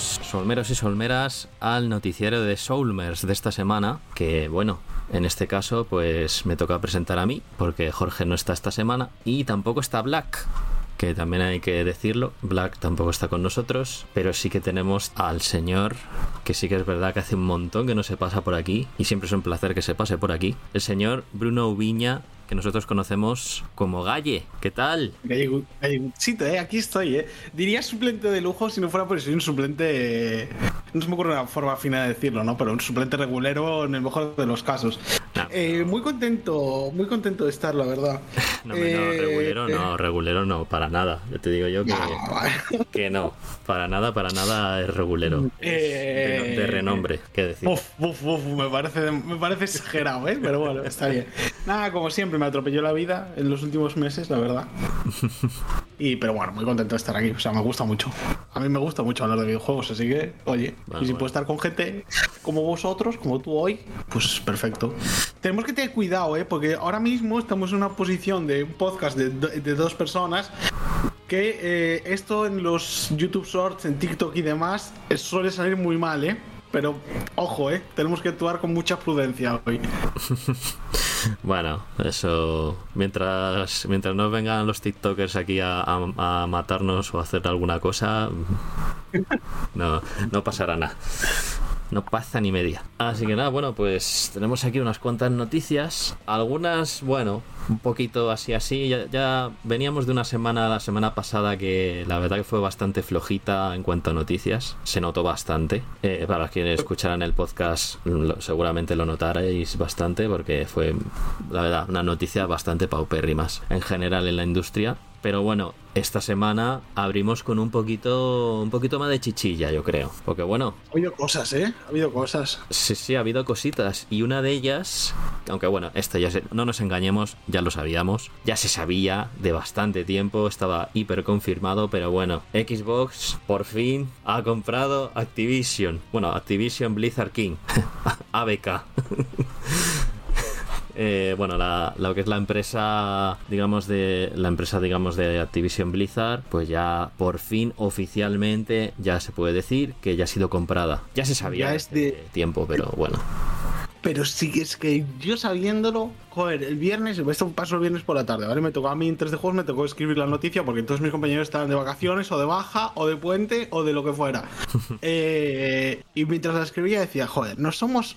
Solmeros y solmeras, al noticiero de Soulmers de esta semana, que bueno, en este caso pues me toca presentar a mí, porque Jorge no está esta semana, y tampoco está Black, que también hay que decirlo, Black tampoco está con nosotros, pero sí que tenemos al señor, que sí que es verdad que hace un montón que no se pasa por aquí, y siempre es un placer que se pase por aquí, el señor Bruno Viña, que nosotros conocemos como Galle. ¿Qué tal? Galle, Galleguchito, eh, aquí estoy, eh. Diría suplente de lujo si no fuera por soy un suplente. No se me ocurre una forma fina de decirlo, ¿no? Pero un suplente regulero en el mejor de los casos. Eh, muy contento, muy contento de estar, la verdad. No, no, eh, regulero no, regulero no, para nada. Yo te digo yo que no, que no para nada, para nada es regulero. Eh, de, renombre, qué decir. Uf, uf, uf, me parece, me parece exagerado, ¿eh? Pero bueno, está bien. Nada, como siempre, me atropelló la vida en los últimos meses, la verdad. Y, pero bueno, muy contento de estar aquí. O sea, me gusta mucho. A mí me gusta mucho hablar de videojuegos, así que, oye, y si puedo estar con gente como vosotros, como tú hoy, pues perfecto. Tenemos que tener cuidado, ¿eh? Porque ahora mismo estamos en una posición de un podcast de, de dos personas que eh, esto en los YouTube Shorts, en TikTok y demás, eh, suele salir muy mal, ¿eh? Pero ojo, ¿eh? Tenemos que actuar con mucha prudencia hoy. Bueno, eso. Mientras, mientras no vengan los TikTokers aquí a, matarnos o a hacer alguna cosa, no, no pasará nada no pasa ni media. Así que nada, bueno, pues tenemos aquí unas cuantas noticias. Algunas, bueno, un poquito así así. Ya, veníamos de una semana, la semana pasada, que la verdad que fue bastante flojita en cuanto a noticias. Se notó bastante. Eh, para quienes escucharan el podcast, seguramente lo notaréis bastante, porque fue, la verdad, una noticia bastante paupérrimas en general en la industria. Pero bueno, esta semana abrimos con un poquito un poquito más de chichilla, yo creo. Porque bueno. Ha habido cosas, ¿eh? Ha habido cosas. Sí, sí, ha habido cositas. Y una de ellas, aunque bueno, esto ya no nos engañemos, ya lo sabíamos. Ya se sabía de bastante tiempo, estaba hiper confirmado, pero bueno, Xbox por fin ha comprado Activision. Bueno, Activision Blizzard King. ABK. Eh, bueno, la, lo que es la empresa, digamos, de la empresa, digamos, de Activision Blizzard, pues ya por fin oficialmente ya se puede decir que ya ha sido comprada. Ya se sabía ya es de tiempo, pero bueno. Pero sí que es que yo sabiéndolo, joder, el viernes, esto pasó el viernes por la tarde, ¿vale? Me tocó a mí en 3 de juegos, me tocó escribir la noticia porque todos mis compañeros estaban de vacaciones o de baja o de puente o de lo que fuera. Eh, y mientras la escribía decía, joder, no somos.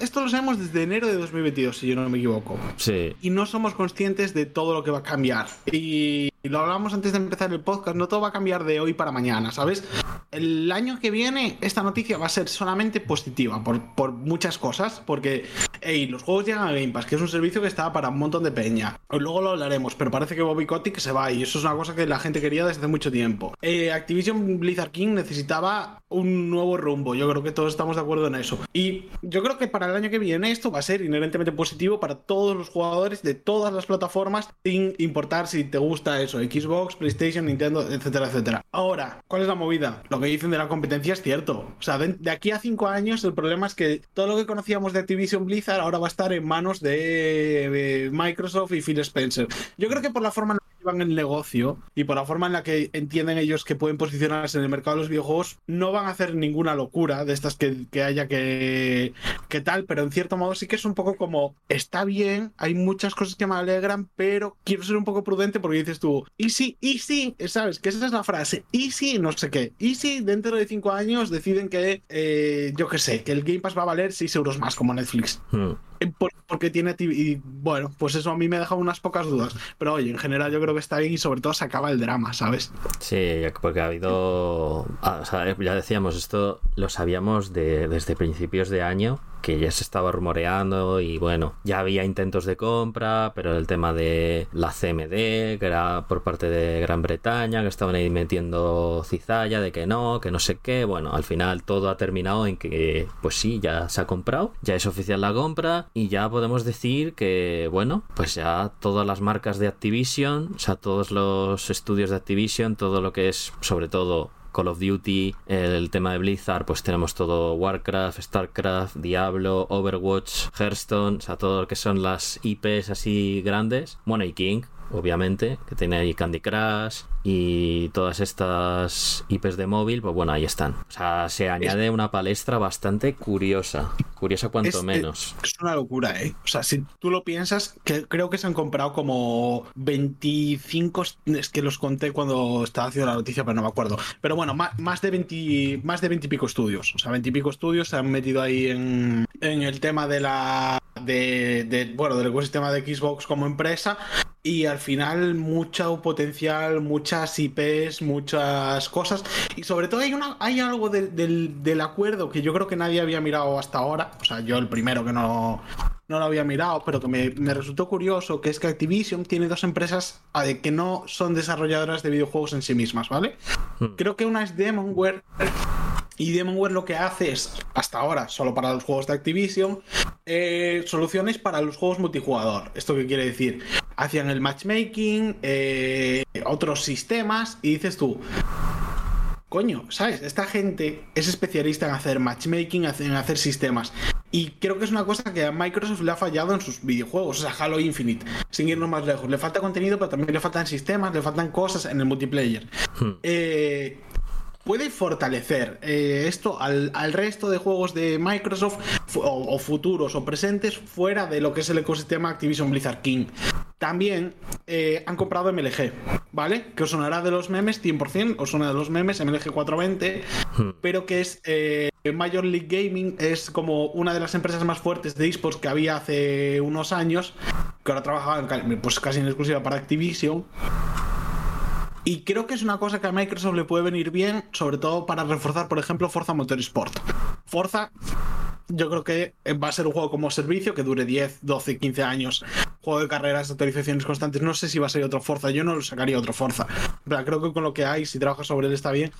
esto lo sabemos desde enero de 2022, si yo no me equivoco. Sí. Y no somos conscientes de todo lo que va a cambiar. Y, y lo hablamos antes de empezar el podcast, no todo va a cambiar de hoy para mañana, ¿sabes? El año que viene, esta noticia va a ser solamente positiva por, por muchas cosas porque, hey, los juegos llegan a Game Pass, que es un servicio que está para un montón de peña. Luego lo hablaremos, pero parece que Bobby Kotick se va y eso es una cosa que la gente quería desde hace mucho tiempo. Eh, Activision Blizzard King necesitaba un nuevo rumbo, yo creo que todos estamos de acuerdo en eso. Y yo creo que para el año que viene esto va a ser inherentemente positivo para todos los jugadores de todas las plataformas, sin importar si te gusta eso, Xbox, PlayStation, Nintendo, etcétera, etcétera. Ahora, ¿cuál es la movida? Lo que dicen de la competencia es cierto. O sea, de, aquí a cinco años el problema es que todo lo que conocíamos de Activision Blizzard ahora va a estar en manos de, Microsoft y Phil Spencer. Yo creo que por la forma en llevan el negocio y por la forma en la que entienden ellos que pueden posicionarse en el mercado de los videojuegos, no van a hacer ninguna locura de estas que, haya que, que tal, pero en cierto modo sí que es un poco como, está bien, hay muchas cosas que me alegran, pero quiero ser un poco prudente porque dices tú, easy, easy, ¿sabes? Que esa es la frase, easy, no sé qué, easy, dentro de cinco años deciden que, eh, yo qué sé, que el Game Pass va a valer 6 euros más como Netflix. Hmm. Eh, porque tiene. Y bueno, pues eso a mí me deja unas pocas dudas. Pero oye, en general yo creo que está bien y sobre todo se acaba el drama, ¿sabes? Sí, porque ha habido. Ah, ya decíamos, esto lo sabíamos de, desde principios de año que ya se estaba rumoreando y bueno, ya había intentos de compra, pero el tema de la CMD, que era por parte de Gran Bretaña, que estaban ahí metiendo cizalla de que no, que no sé qué, bueno, al final todo ha terminado en que pues sí, ya se ha comprado, ya es oficial la compra y ya podemos decir que bueno, pues ya todas las marcas de Activision, o sea, todos los estudios de Activision, todo lo que es sobre todo Call of Duty, el tema de Blizzard, pues tenemos todo Warcraft, Starcraft, Diablo, Overwatch, Hearthstone, o sea, todo lo que son las IPs así grandes. Bueno, y King, obviamente, que tiene ahí Candy Crush y todas estas IPs de móvil, pues bueno, ahí están. O sea, se añade una palestra bastante curiosa. Curiosa cuanto menos. Es, una locura, ¿eh? O sea, si tú lo piensas, que creo que se han comprado como 25, es que los conté cuando estaba haciendo la noticia, pero no me acuerdo. Pero bueno, más, de 20, más de 20 y pico estudios. O sea, 20 y pico estudios se han metido ahí en, en el tema de la de, bueno, del ecosistema de Xbox como empresa y al final mucho potencial, muchas IPs, muchas cosas y sobre todo hay, una, hay algo del, acuerdo que yo creo que nadie había mirado hasta ahora, o sea, yo el primero que no, no lo había mirado, pero que me, me resultó curioso, que es que Activision tiene dos empresas que no son desarrolladoras de videojuegos en sí mismas, ¿vale? Hmm. Creo que una es Demonware y Demonware lo que hace es, hasta ahora, solo para los juegos de Activision, eh, soluciones para los juegos multijugador. ¿Esto qué quiere decir? Hacían el matchmaking, eh, otros sistemas, y dices tú, coño, ¿sabes? Esta gente es especialista en hacer matchmaking, en hacer sistemas. Y creo que es una cosa que a Microsoft le ha fallado en sus videojuegos, o sea, Halo Infinite, sin irnos más lejos. Le falta contenido, pero también le faltan sistemas, le faltan cosas en el multiplayer. Hmm. Eh, puede fortalecer eh, esto al, resto de juegos de Microsoft o, futuros o presentes fuera de lo que es el ecosistema Activision Blizzard King. También eh, han comprado MLG, ¿vale? Que os sonará de los memes 100%, os suena de los memes MLG 420, hmm. pero que es eh, Major League Gaming, es como una de las empresas más fuertes de esports que había hace unos años, que ahora trabaja pues casi en exclusiva para Activision. Y creo que es una cosa que a Microsoft le puede venir bien, sobre todo para reforzar, por ejemplo, Forza Motorsport. Forza, yo creo que va a ser un juego como servicio que dure 10, 12, 15 años. Juego de carreras, actualizaciones constantes. No sé si va a ser otro Forza. Yo no lo sacaría otro Forza. Pero creo que con lo que hay, si trabajas sobre él, está bien.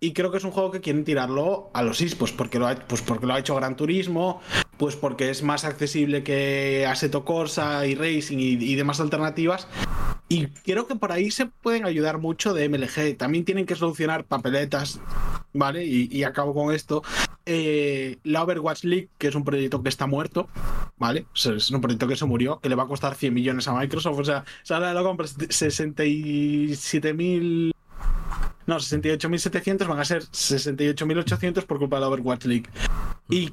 Y creo que es un juego que quieren tirarlo a los esports, porque lo ha, pues porque lo ha hecho Gran Turismo, pues porque es más accesible que Assetto Corsa y Racing y demás alternativas. Y creo que por ahí se pueden ayudar mucho de MLG. También tienen que solucionar papeletas, ¿vale? Y, acabo con esto. Eh, la Overwatch League, que es un proyecto que está muerto, ¿vale? es un proyecto que se murió, que le va a costar 100 millones a Microsoft. O sea, sale la compra 67.000 no, 68.700 van a ser 68.800 por culpa de la Overwatch League. Y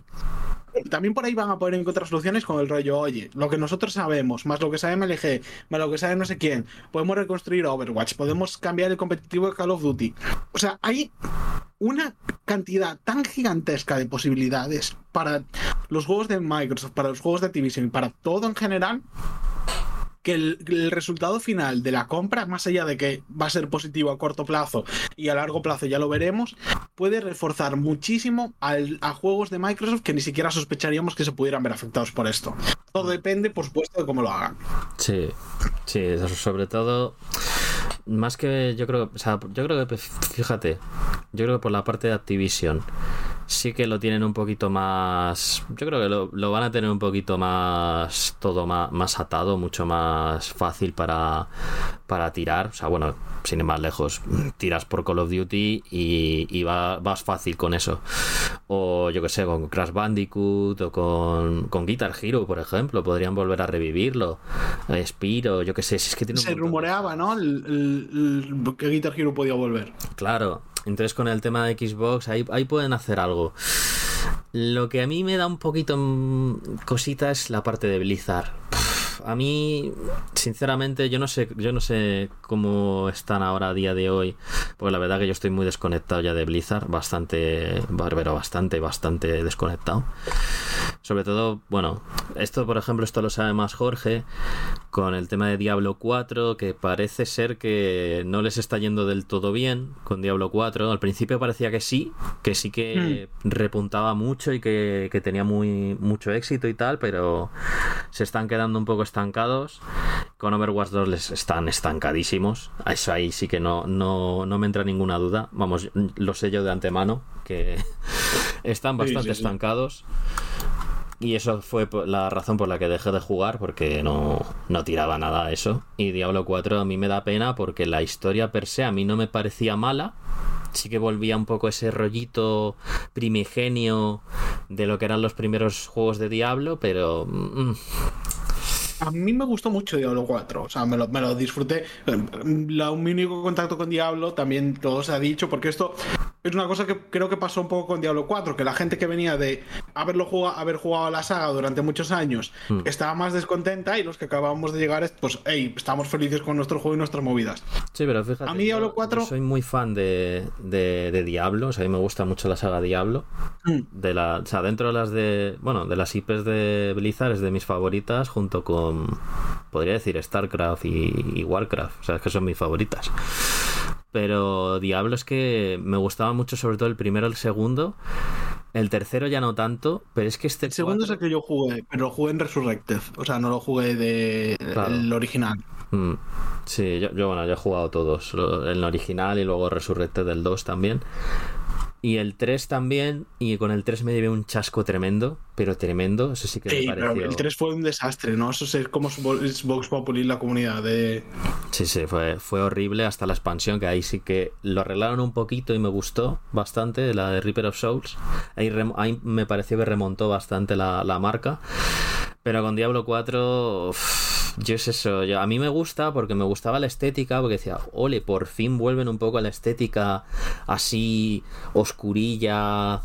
también por ahí van a poder encontrar soluciones con el rollo, oye, lo que nosotros sabemos, más lo que sabe MLG, más lo que sabe no sé quién, podemos reconstruir Overwatch, podemos cambiar el competitivo de Call of Duty. O sea, hay una cantidad tan gigantesca de posibilidades para los juegos de Microsoft, para los juegos de Activision y para todo en general, que el, resultado final de la compra, más allá de que va a ser positivo a corto plazo y a largo plazo ya lo veremos, puede reforzar muchísimo a juegos de Microsoft que ni siquiera sospecharíamos que se pudieran ver afectados por esto. Todo depende, por supuesto, de cómo lo hagan. Sí, sí, sobre todo más que yo creo, o sea, yo creo que fíjate, yo creo que por la parte de Activision sí que lo tienen un poquito más. Yo creo que lo, van a tener un poquito más. Todo más, más atado, mucho más fácil para, para tirar. O sea, bueno, sin ir más lejos, tiras por Call of Duty y, y va, vas fácil con eso. O yo que sé, con Crash Bandicoot o con, con Guitar Hero, por ejemplo, podrían volver a revivirlo. Spiro, yo que sé, si es que tiene Se rumoreaba, ¿no? que Guitar Hero podía volver. Claro, entonces con el tema de Xbox, ahí, pueden hacer algo. Lo que a mí me da un poquito cosita es la parte de Blizzard a mí, sinceramente, yo no sé, yo no sé cómo están ahora a día de hoy, porque la verdad que yo estoy muy desconectado ya de Blizzard, bastante, barbero, bastante, bastante desconectado. Sobre todo, bueno, esto por ejemplo, esto lo sabe más Jorge, con el tema de Diablo 4, que parece ser que no les está yendo del todo bien con Diablo 4. Al principio parecía que sí, que sí que hmm. repuntaba mucho y que, que tenía muy mucho éxito y tal, pero se están quedando un poco estancados. Con Overwatch 2 les están estancadísimos. Eso ahí sí que no, no, me entra ninguna duda. Vamos, lo sé yo de antemano, que están bastante estancados. Y eso fue la razón por la que dejé de jugar, porque no, no tiraba nada a eso. Y Diablo 4 a mí me da pena porque la historia per se a mí no me parecía mala. Sí que volvía un poco ese rollito primigenio de lo que eran los primeros juegos de Diablo, pero... Mm, a mí me gustó mucho Diablo 4, o sea, me lo, me lo disfruté. La, mi único contacto con Diablo también todo se ha dicho, porque esto es una cosa que creo que pasó un poco con Diablo 4, que la gente que venía de haberlo jugado, haber jugado la saga durante muchos años hmm. estaba más descontenta y los que acabamos de llegar, pues, hey, estamos felices con nuestro juego y nuestras movidas. Sí, pero fíjate, a mí Diablo 4... soy muy fan de, de, Diablo, o sea, a mí me gusta mucho la saga Diablo. Hmm. De la, o sea, dentro de las de, bueno, de las IPs de Blizzard es de mis favoritas, junto con, podría decir, StarCraft y, y Warcraft, o sea, es que son mis favoritas. Pero Diablo es que me gustaba mucho, sobre todo el primero el segundo. El tercero ya no tanto, pero es que este. El segundo es el que yo jugué, pero lo jugué en Resurrected. O sea, no lo jugué de el original. Mm. Sí, yo, yo, bueno, yo he jugado todos. El original y luego Resurrected del 2 también. Y el 3 también, y con el 3 me llevé un chasco tremendo, pero tremendo, eso sí que me pareció... el 3 fue un desastre, ¿no? Eso es como es Vox Populi la comunidad de... Sí, sí, fue, fue horrible hasta la expansión, que ahí sí que lo arreglaron un poquito y me gustó bastante, la de Reaper of Souls. Ahí, me pareció que remontó bastante la, la marca. Pero con Diablo 4... Yo es eso, yo, a mí me gusta porque me gustaba la estética, porque decía, ole, por fin vuelven un poco a la estética así oscurilla,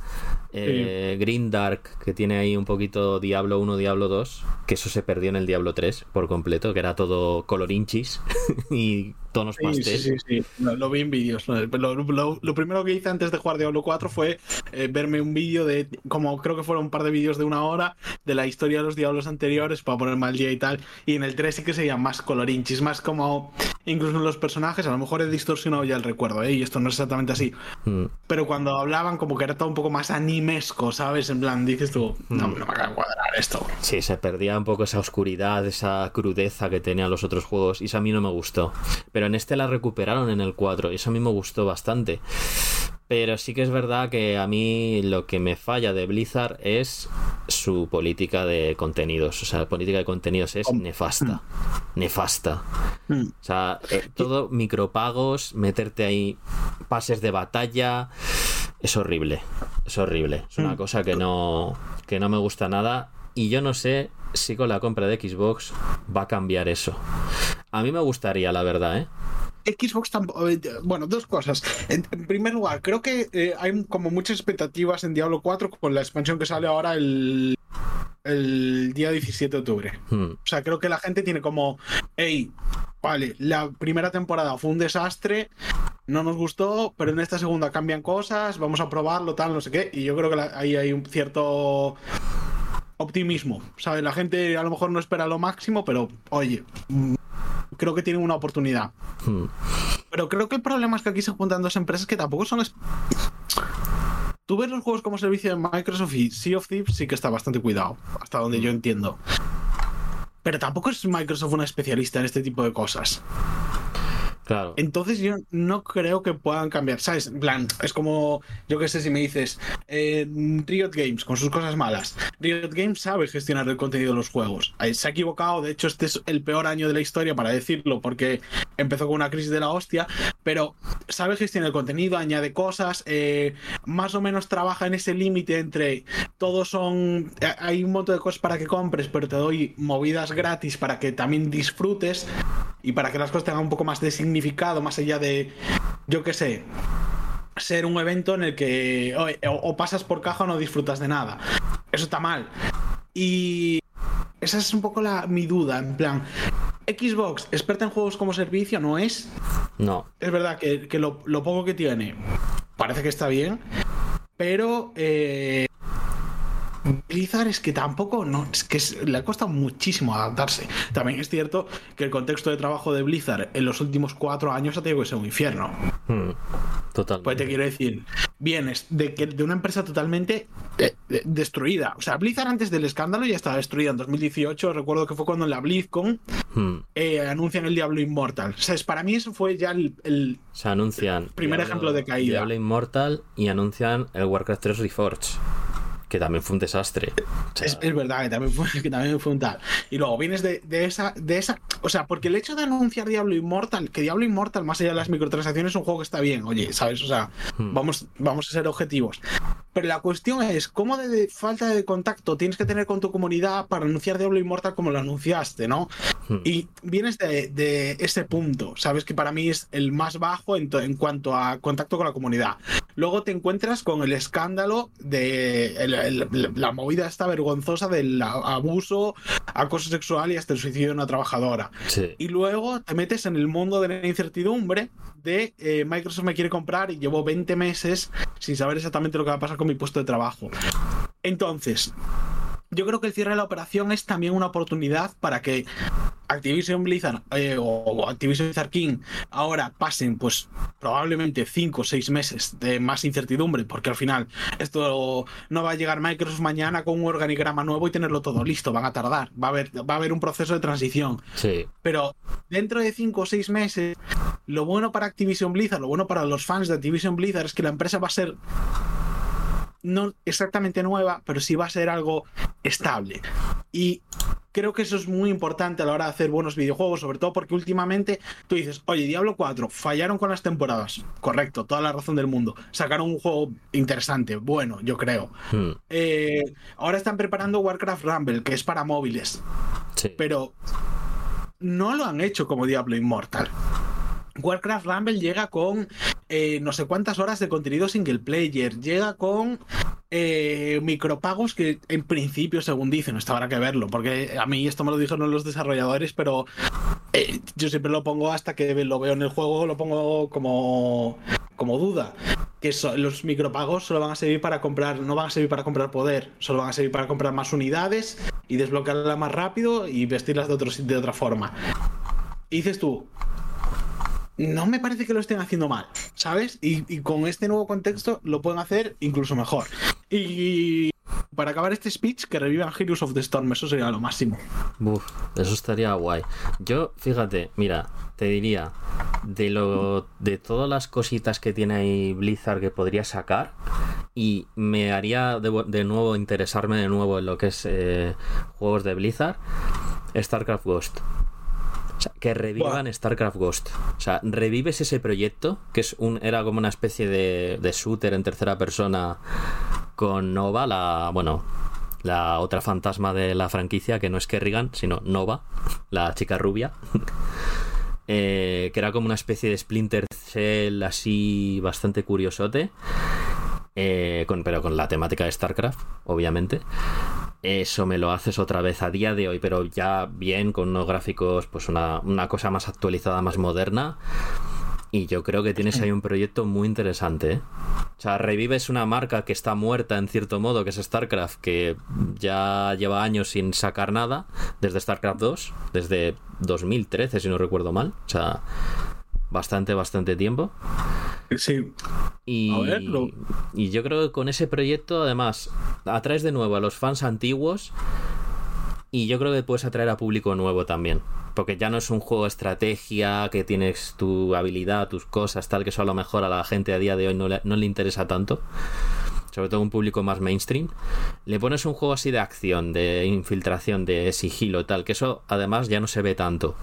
eh, Green Dark, que tiene ahí un poquito Diablo 1, Diablo 2, que eso se perdió en el Diablo 3 por completo, que era todo colorinchis y tonos sí, pastel. Sí, sí, sí. Lo, vi en vídeos. Lo, primero que hice antes de jugar Diablo 4 fue eh, verme un vídeo de, como creo que fueron un par de vídeos de una hora, de la historia de los Diablos anteriores para poner mal día y tal. Y en el 3 sí que sería más colorinchis, más como incluso en los personajes, a lo mejor he distorsionado ya el recuerdo, ¿eh? y esto no es exactamente así. Mm. Pero cuando hablaban, como que era todo un poco más anime ¿sabes? En plan, dices tú, no, mm. no me acaba de cuadrar esto. Sí, se perdía un poco esa oscuridad, esa crudeza que tenían los otros juegos, y eso a mí no me gustó. Pero en este la recuperaron en el 4, y eso a mí me gustó bastante. Pero sí que es verdad que a mí lo que me falla de Blizzard es su política de contenidos. O sea, la política de contenidos es nefasta. Mm. Nefasta. Mm. O sea, eh, todo micropagos, meterte ahí pases de batalla. Es horrible. Es horrible. Es una mm. cosa que no, que no me gusta nada. Y yo no sé si con la compra de Xbox va a cambiar eso. A mí me gustaría, la verdad, ¿eh? Xbox tampoco. Eh, bueno, dos cosas. En, primer lugar, creo que eh, hay como muchas expectativas en Diablo 4 con la expansión que sale ahora el, el día 17 de octubre. Hmm. O sea, creo que la gente tiene como, hey, vale, la primera temporada fue un desastre, no nos gustó, pero en esta segunda cambian cosas, vamos a probarlo, tal, no sé qué. Y yo creo que ahí hay un cierto optimismo. ¿Sabes? La gente a lo mejor no espera lo máximo, pero oye, creo que tienen una oportunidad. Hmm. Pero creo que el problema es que aquí se juntan dos empresas que tampoco son... Tú ves los juegos como servicio de Microsoft y Sea of Thieves sí que está bastante cuidado, hasta donde yo entiendo. Pero tampoco es Microsoft una especialista en este tipo de cosas. Entonces yo no creo que puedan cambiar, ¿sabes? En plan, es como, yo qué sé, si me dices, eh, Riot Games con sus cosas malas. Riot Games sabe gestionar el contenido de los juegos. Se ha equivocado, de hecho este es el peor año de la historia para decirlo, porque empezó con una crisis de la hostia, pero sabe gestionar el contenido, añade cosas, eh, más o menos trabaja en ese límite entre todos son, eh, hay un montón de cosas para que compres, pero te doy movidas gratis para que también disfrutes y para que las cosas tengan un poco más de significado, más allá de, yo qué sé, ser un evento en el que o, pasas por caja o no disfrutas de nada. Eso está mal. Y esa es un poco la, mi duda, en plan, Xbox, experta en juegos como servicio, ¿no es? No. Es verdad que, lo, poco que tiene parece que está bien, pero eh, Blizzard es que tampoco, no, es que le ha costado muchísimo adaptarse. También es cierto que el contexto de trabajo de Blizzard en los últimos cuatro años ha tenido que ser un infierno. Hmm, total. Pues te quiero decir, vienes de, que, de una empresa totalmente eh, destruida. O sea, Blizzard antes del escándalo ya estaba destruida en 2018. Recuerdo que fue cuando en la BlizzCon hmm. eh, anuncian el Diablo Immortal. O sea, para mí eso fue ya el, Se anuncian primer ejemplo de caída. Diablo Immortal y anuncian el Warcraft 3 Reforged que también fue un desastre. O sea, Es, es verdad que también fue, que también fue un tal. Y luego vienes de, de esa, de esa. O sea, porque el hecho de anunciar Diablo Immortal, que Diablo Immortal, más allá de las microtransacciones, es un juego que está bien, oye, ¿sabes? O sea, Hmm. vamos, vamos a ser objetivos. Pero la cuestión es, ¿cómo de, de falta de contacto tienes que tener con tu comunidad para anunciar Diablo Immortal como lo anunciaste, ¿no? hmm. Y vienes de, de ese punto, ¿sabes? Que para mí es el más bajo en, en cuanto a contacto con la comunidad. Luego te encuentras con el escándalo de el- el- la movida esta vergonzosa del abuso, acoso sexual y hasta el suicidio de una trabajadora. Sí. Y luego te metes en el mundo de la incertidumbre de eh, Microsoft me quiere comprar y llevo 20 meses sin saber exactamente lo que va a pasar con mi puesto de trabajo. Entonces, yo creo que el cierre de la operación es también una oportunidad para que Activision Blizzard eh, o Activision Blizzard King ahora pasen pues probablemente 5 o 6 meses de más incertidumbre porque al final esto no va a llegar Microsoft mañana con un organigrama nuevo y tenerlo todo listo, van a tardar, va a haber, va a haber un proceso de transición. Sí. Pero dentro de 5 o 6 meses, lo bueno para Activision Blizzard, lo bueno para los fans de Activision Blizzard es que la empresa va a ser no exactamente nueva, pero sí va a ser algo estable. Y creo que eso es muy importante a la hora de hacer buenos videojuegos, sobre todo porque últimamente tú dices, oye, Diablo 4, fallaron con las temporadas. Correcto, toda la razón del mundo. Sacaron un juego interesante, bueno, yo creo. Hmm. Eh, ahora están preparando Warcraft Rumble, que es para móviles Sí. pero no lo han hecho como Diablo Immortal. Warcraft Rumble llega con eh, no sé cuántas horas de contenido single player, llega con eh, micropagos que en principio, según dicen, esto habrá que verlo, porque a mí esto me lo dijeron los desarrolladores, pero eh, yo siempre lo pongo hasta que lo veo en el juego, lo pongo como, como duda. Que los micropagos solo van a servir para comprar, no van a servir para comprar poder, solo van a servir para comprar más unidades y desbloquearlas más rápido y vestirlas de, otro, de otra forma. Y dices tú, no me parece que lo estén haciendo mal, ¿sabes? Y, con este nuevo contexto lo pueden hacer incluso mejor. Y para acabar este speech, que revivan Heroes of the Storm, eso sería lo máximo. Uf, eso estaría guay. Yo, fíjate, mira, te diría, de lo de todas las cositas que tiene ahí Blizzard que podría sacar, y me haría de, de nuevo interesarme de nuevo en lo que es eh, juegos de Blizzard, StarCraft Ghost. O sea, que revivan StarCraft Ghost. O sea, revives ese proyecto, que es un, era como una especie de, de shooter en tercera persona con Nova, la. Bueno, la otra fantasma de la franquicia, que no es Kerrigan, sino Nova, la chica rubia. Eh, que era como una especie de Splinter Cell así bastante curiosote. Eh, con, pero con la temática de StarCraft, obviamente. Eso me lo haces otra vez a día de hoy, pero ya bien, con unos gráficos, pues una, una cosa más actualizada, más moderna. Y yo creo que tienes ahí un proyecto muy interesante. ¿eh? O sea, revives una marca que está muerta en cierto modo, que es StarCraft, que ya lleva años sin sacar nada, desde StarCraft 2, desde 2013, si no recuerdo mal. O sea, bastante, bastante tiempo. Sí. Y, A ver, lo- y yo creo que con ese proyecto, además, atraes de nuevo a los fans antiguos. Y yo creo que puedes atraer a público nuevo también. Porque ya no es un juego de estrategia, que tienes tu habilidad, tus cosas, tal, que eso a lo mejor a la gente a día de hoy no le, no le interesa tanto. Sobre todo un público más mainstream. Le pones un juego así de acción, de infiltración, de sigilo, tal, que eso además ya no se ve tanto.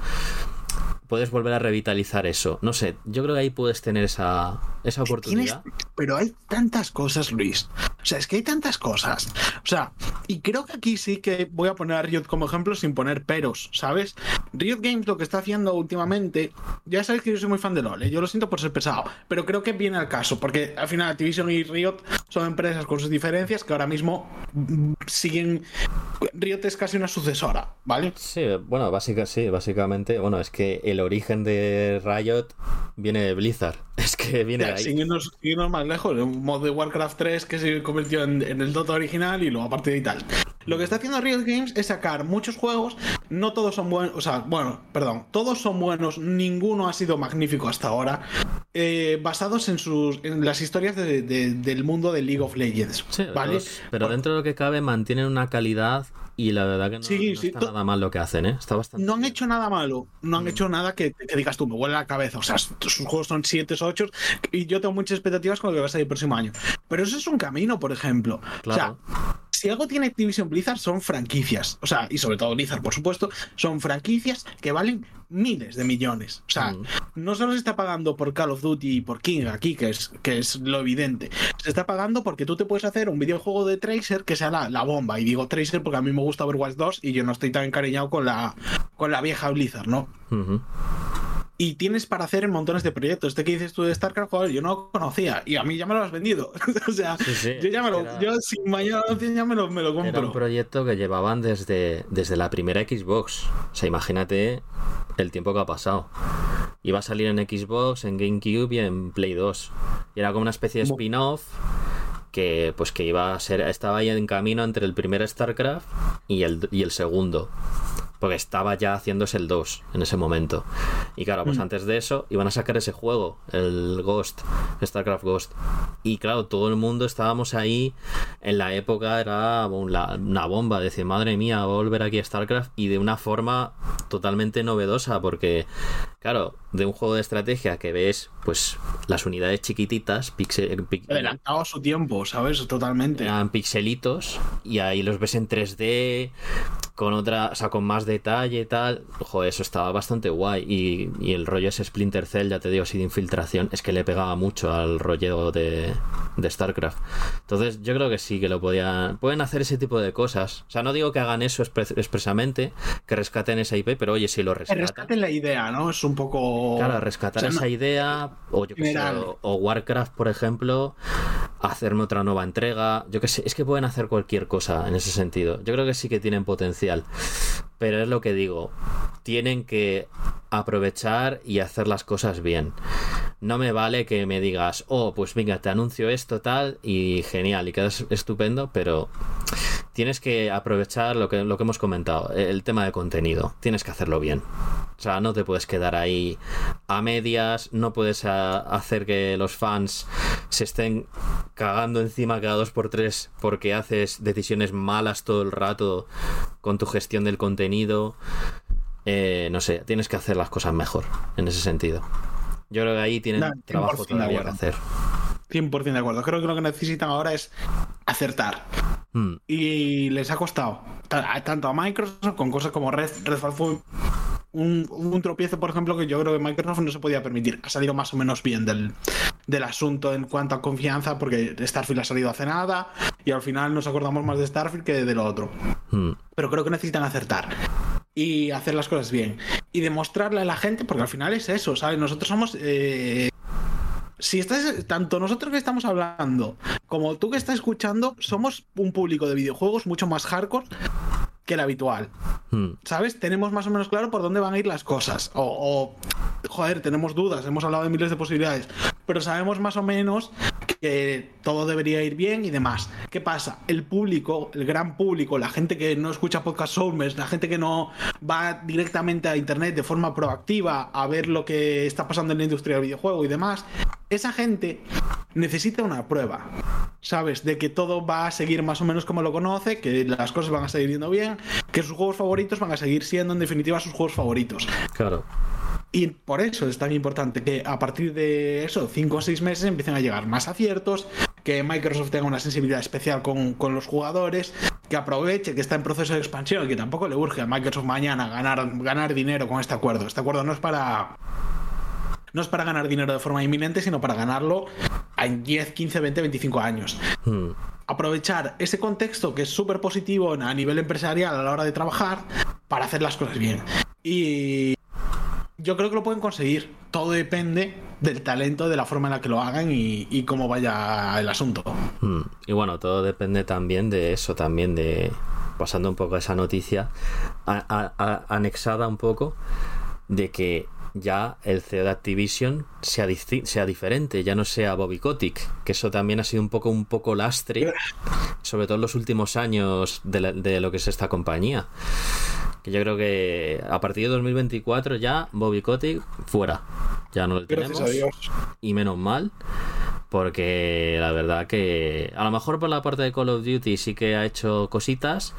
Puedes volver a revitalizar eso. No sé, yo creo que ahí puedes tener esa, esa Tienes- oportunidad. pero hay tantas cosas, Luis. O sea, es que hay tantas cosas. O sea, y creo que aquí sí que voy a poner a Riot como ejemplo sin poner peros, ¿sabes? Riot Games lo que está haciendo últimamente, ya sabéis que yo soy muy fan de LoL, ¿eh? yo lo siento por ser pesado, pero creo que viene al caso, porque al final Activision y Riot son empresas con sus diferencias que ahora mismo mm, siguen... Riot es casi una sucesora, ¿vale? Sí, bueno, básica, sí, básicamente, bueno, es que el origen de Riot viene de Blizzard. Es que viene de ahí. sin, irnos, sin irnos más lejos, un mod de Warcraft 3 que se convirtió en, en el Dota original y luego a partir de ahí tal. Lo que está haciendo Riot Games es sacar muchos juegos, no todos son buenos, o sea, bueno, perdón, todos son buenos, ninguno ha sido magnífico hasta ahora, eh, basados en sus en las historias de- de- del mundo de League of Legends, Sí, ¿vale? los- pero dentro de lo que cabe mantienen una calidad y la verdad que no, Sí, no sí, está nada mal lo que hacen, ¿eh? Está bastante no han bien. hecho nada malo, no han hecho nada que, que digas tú, me huele la cabeza. O sea, sus juegos son 7 o 8 y yo tengo muchas expectativas con lo que va a salir el próximo año. Pero eso es un camino, por ejemplo. Claro. O sea, si algo tiene Activision Blizzard son franquicias. O sea, y sobre todo Blizzard, por supuesto, son franquicias que valen miles de millones. O sea, Mm. no solo se está pagando por Call of Duty y por King aquí, que es, que es lo evidente. Se está pagando porque tú te puedes hacer un videojuego de Tracer que sea la, la bomba. Y digo Tracer porque a mí me gusta Overwatch 2 y yo no estoy tan encariñado con la, con la vieja Blizzard, ¿no? Y tienes para hacer montones de proyectos. Este que dices tú de StarCraft, joder, yo no lo conocía y a mí ya me lo has vendido. o sea, Sí, sí. yo ya me lo, Era- yo sin mañana ya me lo, me lo Era un compro. proyecto que llevaban desde, desde la primera Xbox. O sea, imagínate el tiempo que ha pasado. Iba a salir en Xbox, en GameCube y en Play 2. Y era como una especie de spin-off que pues que iba a ser estaba ahí en camino entre el primer StarCraft y el, y el segundo porque estaba ya haciéndose el 2 en ese momento y claro pues Mm. antes de eso iban a sacar ese juego el Ghost StarCraft Ghost y claro todo el mundo estábamos ahí en la época era una, bomba decir madre mía volver aquí a StarCraft y de una forma totalmente novedosa porque claro de un juego de estrategia que ves pues las unidades chiquititas pixel, pic- Adelantado su tiempo, ¿sabes? Totalmente. eran pixelitos y ahí los ves en 3D con otra, o sea, con más detalle y tal. Joder, eso estaba bastante guay. Y, y el rollo ese Splinter Cell, ya te digo, así de infiltración, es que le pegaba mucho al rollo de, de StarCraft. Entonces, yo creo que sí que lo podían. Pueden hacer ese tipo de cosas. O sea, no digo que hagan eso expre- expresamente, que rescaten esa IP, pero oye, si lo Que rescatan. rescaten la idea, ¿no? Es un poco. Claro, rescatar o sea, esa idea, o yo qué sé, o, o Warcraft, por ejemplo, hacerme otra nueva entrega, yo qué sé, es que pueden hacer cualquier cosa en ese sentido. Yo creo que sí que tienen potencial, pero es lo que digo, tienen que aprovechar y hacer las cosas bien. No me vale que me digas, oh, pues venga, te anuncio esto tal y genial y quedas estupendo, pero tienes que aprovechar lo que, lo que hemos comentado, el tema de contenido, tienes que hacerlo bien. O sea, no te puedes quedar ahí a medias, no puedes a- hacer que los fans se estén cagando encima cada dos por tres porque haces decisiones malas todo el rato con tu gestión del contenido. Eh, no sé, tienes que hacer las cosas mejor en ese sentido. Yo creo que ahí tienen No, trabajo 100% de todavía que hacer. 100% de acuerdo. Creo que lo que necesitan ahora es acertar. Mm, Y les ha costado. Ta- Tanto a Microsoft con cosas como Red, Redfall fue un, un tropiezo, por ejemplo, que yo creo que Microsoft no se podía permitir. Ha salido más o menos bien del, del asunto en cuanto a confianza, porque Starfield ha salido hace nada y al final nos acordamos más de Starfield que de lo otro. mm, Pero creo que necesitan acertar y hacer las cosas bien y demostrarle a la gente, porque al final es eso, ¿sabes? Nosotros somos. eh, si estás, tanto nosotros que estamos hablando como tú que estás escuchando, somos un público de videojuegos mucho más hardcore que el habitual. mm. ¿Sabes? Tenemos más o menos claro por dónde van a ir las cosas. O, o, joder, tenemos dudas, hemos hablado de miles de posibilidades, pero sabemos más o menos que todo debería ir bien y demás. ¿Qué pasa? El público, el gran público, la gente que no escucha podcast Soulmers, la gente que no va directamente a internet de forma proactiva a ver lo que está pasando en la industria del videojuego y demás, esa gente necesita una prueba. ¿Sabes? De que todo va a seguir más o menos como lo conoce, que las cosas van a seguir yendo bien, que sus juegos favoritos van a seguir siendo en definitiva sus juegos favoritos. Claro. Y por eso es tan importante que a partir de eso, 5 o 6 meses, empiecen a llegar más aciertos, que Microsoft tenga una sensibilidad especial con, con los jugadores, que aproveche que está en proceso de expansión y que tampoco le urge a Microsoft mañana ganar, ganar dinero con este acuerdo. Este acuerdo no es para. No es para ganar dinero de forma inminente, sino para ganarlo en 10, 15, 20, 25 años Mm, aprovechar ese contexto que es súper positivo a nivel empresarial a la hora de trabajar para hacer las cosas bien. Y yo creo que lo pueden conseguir. Todo depende del talento, de la forma en la que lo hagan y, y cómo vaya el asunto. Mm, Y bueno, todo depende también de eso, también de pasando un poco a esa noticia, a- a- a- anexada un poco de que ya el CEO de Activision sea, sea diferente, ya no sea Bobby Kotick, que eso también ha sido un poco un poco lastre, sobre todo en los últimos años de, la- de lo que es esta compañía. Que yo creo que a partir de 2024 ya Bobby Kotick fuera. Ya no lo tenemos Gracias a Dios. y menos mal porque la verdad que a lo mejor por la parte de Call of Duty sí que ha hecho cositas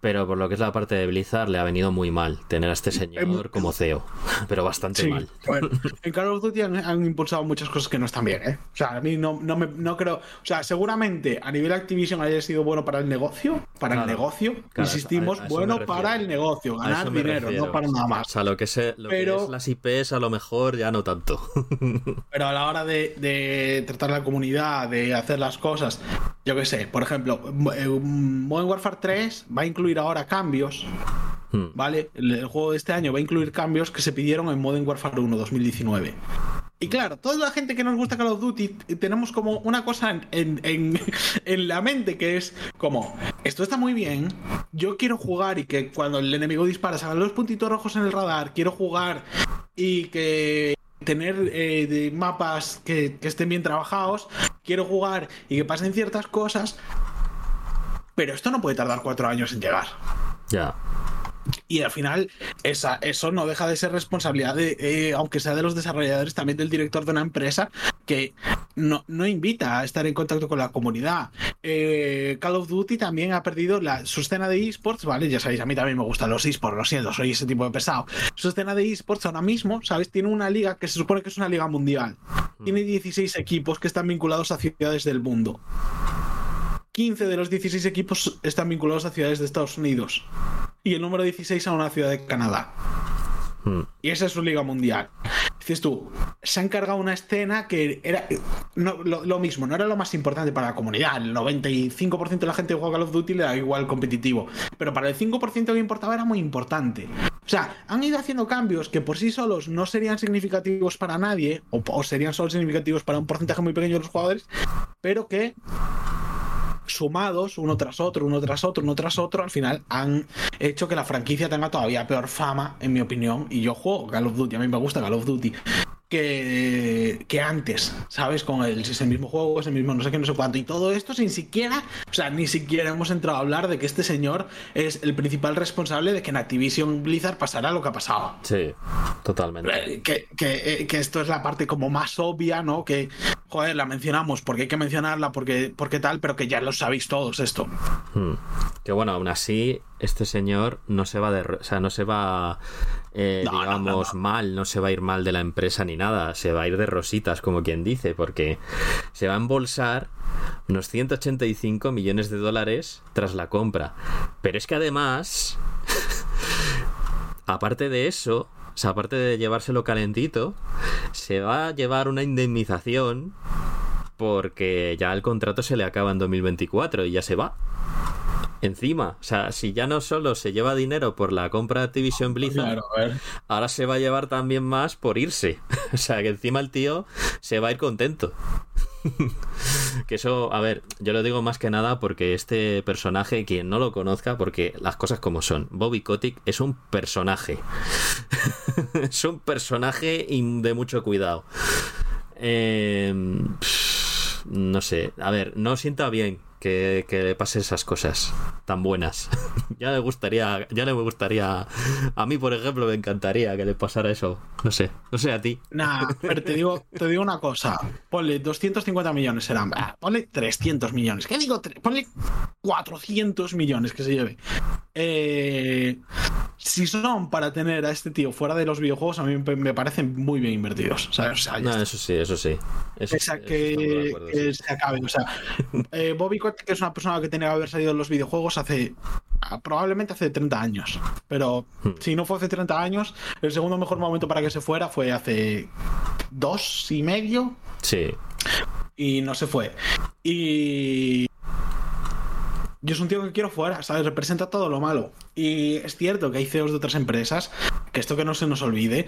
pero por lo que es la parte de Blizzard le ha venido muy mal tener a este señor como CEO pero bastante Sí, mal. bueno, en Call of Duty han, han impulsado muchas cosas que no están bien, ¿eh? O sea, a mí no, no, me, no creo. O sea, seguramente a nivel Activision haya sido bueno para el negocio, para Claro, el negocio, claro, insistimos, a- a bueno para el negocio, ganar dinero, refiero. no para nada O más. sea, lo que, se, lo Pero- que es las IPs a lo mejor ya no tanto. Pero a la hora de, de tratar la comunidad, de hacer las cosas, yo qué sé, por ejemplo, eh, Modern Warfare 3 va a incluir ahora cambios, Hmm. ¿vale? El, el juego de este año va a incluir cambios que se pidieron en Modern Warfare 1 2019. Y claro, toda la gente que nos gusta Call of Duty tenemos como una cosa en, en- en- en la mente que es como, esto está muy bien, yo quiero jugar y que cuando el enemigo dispara salgan los puntitos rojos en el radar, quiero jugar y que tener eh, de mapas que, que estén bien trabajados, quiero jugar y que pasen ciertas cosas, pero esto no puede tardar cuatro años en llegar. ya. Y al final, esa, eso no deja de ser responsabilidad, de, eh, aunque sea de los desarrolladores, también del director de una empresa que no, no invita a estar en contacto con la comunidad. Eh, Call of Duty también ha perdido la, su escena de esports, ¿vale? Ya sabéis, a mí también me gustan los esports, lo siento, soy ese tipo de pesado. Su escena de esports ahora mismo, ¿sabes? Tiene una liga que se supone que es una liga mundial. Tiene 16 equipos que están vinculados a ciudades del mundo. 15 de los 16 equipos están vinculados a ciudades de Estados Unidos y el número 16 a una ciudad de Canadá. Hmm. Y esa es su liga mundial. Dices tú, se ha encargado una escena que era no, lo, lo mismo, no era lo más importante para la comunidad. El 95% de la gente que juega Call of Duty le da igual competitivo. Pero para el 5% que importaba era muy importante. O sea, han ido haciendo cambios que por sí solos no serían significativos para nadie, o, o serían solo significativos para un porcentaje muy pequeño de los jugadores, pero que sumados uno tras otro, uno tras otro, uno tras otro, al final han hecho que la franquicia tenga todavía peor fama, en mi opinión. Y yo juego Call of Duty, a mí me gusta Call of Duty. Que, que antes, ¿sabes? Con el, es el mismo juego, es el mismo no sé qué, no sé cuánto. Y todo esto sin siquiera, o sea, ni siquiera hemos entrado a hablar de que este señor es el principal responsable de que en Activision Blizzard pasara lo que ha pasado. Sí, totalmente. Eh, Que, que, eh, que esto es la parte como más obvia, ¿no? Que, joder, la mencionamos porque hay que mencionarla, porque, porque tal, pero que ya lo sabéis todos esto. Hmm. Que bueno, aún así, este señor no se va de, o sea, no se va, eh, No, digamos, no, no. mal, no se va a ir mal de la empresa ni nada, se va a ir de rositas, como quien dice, porque se va a embolsar unos 185 millones de dólares tras la compra. Pero es que además, aparte de eso, o sea, aparte de llevárselo calentito, se va a llevar una indemnización porque ya el contrato se le acaba en 2024 y ya se va. Encima, o sea, si ya no solo se lleva dinero por la compra de Activision Blizzard, ahora se va a llevar también más por irse. O sea, que encima el tío se va a ir contento. que eso, a ver, yo lo digo más que nada porque este personaje, quien no lo conozca, porque las cosas como son, Bobby Kotick es un personaje. es un personaje y de mucho cuidado. Eh, pff, no sé, a ver, no sienta bien que, que le pase esas cosas tan buenas. ya le gustaría, ya le gustaría, a mí por ejemplo me encantaría que le pasara eso. No sé, no sé a ti. Nah, pero te digo, te digo una cosa. Ponle 250 millones serán. Ah, ponle 300 millones. ¿Qué digo? Ponle 400 millones que se lleve. Eh, si son para tener a este tío fuera de los videojuegos, a mí me parecen muy bien invertidos. ¿sabes? O sea, ya No, eso sí, eso sí. Eso, que, estamos de acuerdo, que sí. se acabe. O sea, eh, Bobby Kotick es una persona que tenía que haber salido en los videojuegos hace ah, probablemente hace 30 años. Pero Hmm. si no fue hace 30 años, el segundo mejor momento para que se fuera fue hace dos y medio Sí, y no se fue. Y yo es un tío que quiero fuera, ¿sabes? Representa todo lo malo. Y es cierto que hay CEOs de otras empresas, que esto que no se nos olvide,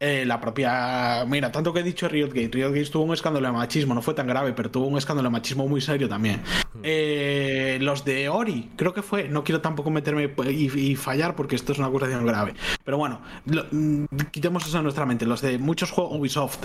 eh, la propia... Mira, tanto que he dicho Riotgate, Riotgate tuvo un escándalo de machismo, no fue tan grave, pero tuvo un escándalo de machismo muy serio también. Eh, los de Ori, creo que fue, no quiero tampoco meterme y, y fallar porque esto es una acusación grave. Pero bueno, lo- mm, quitemos eso de nuestra mente. Los de muchos juegos Ubisoft,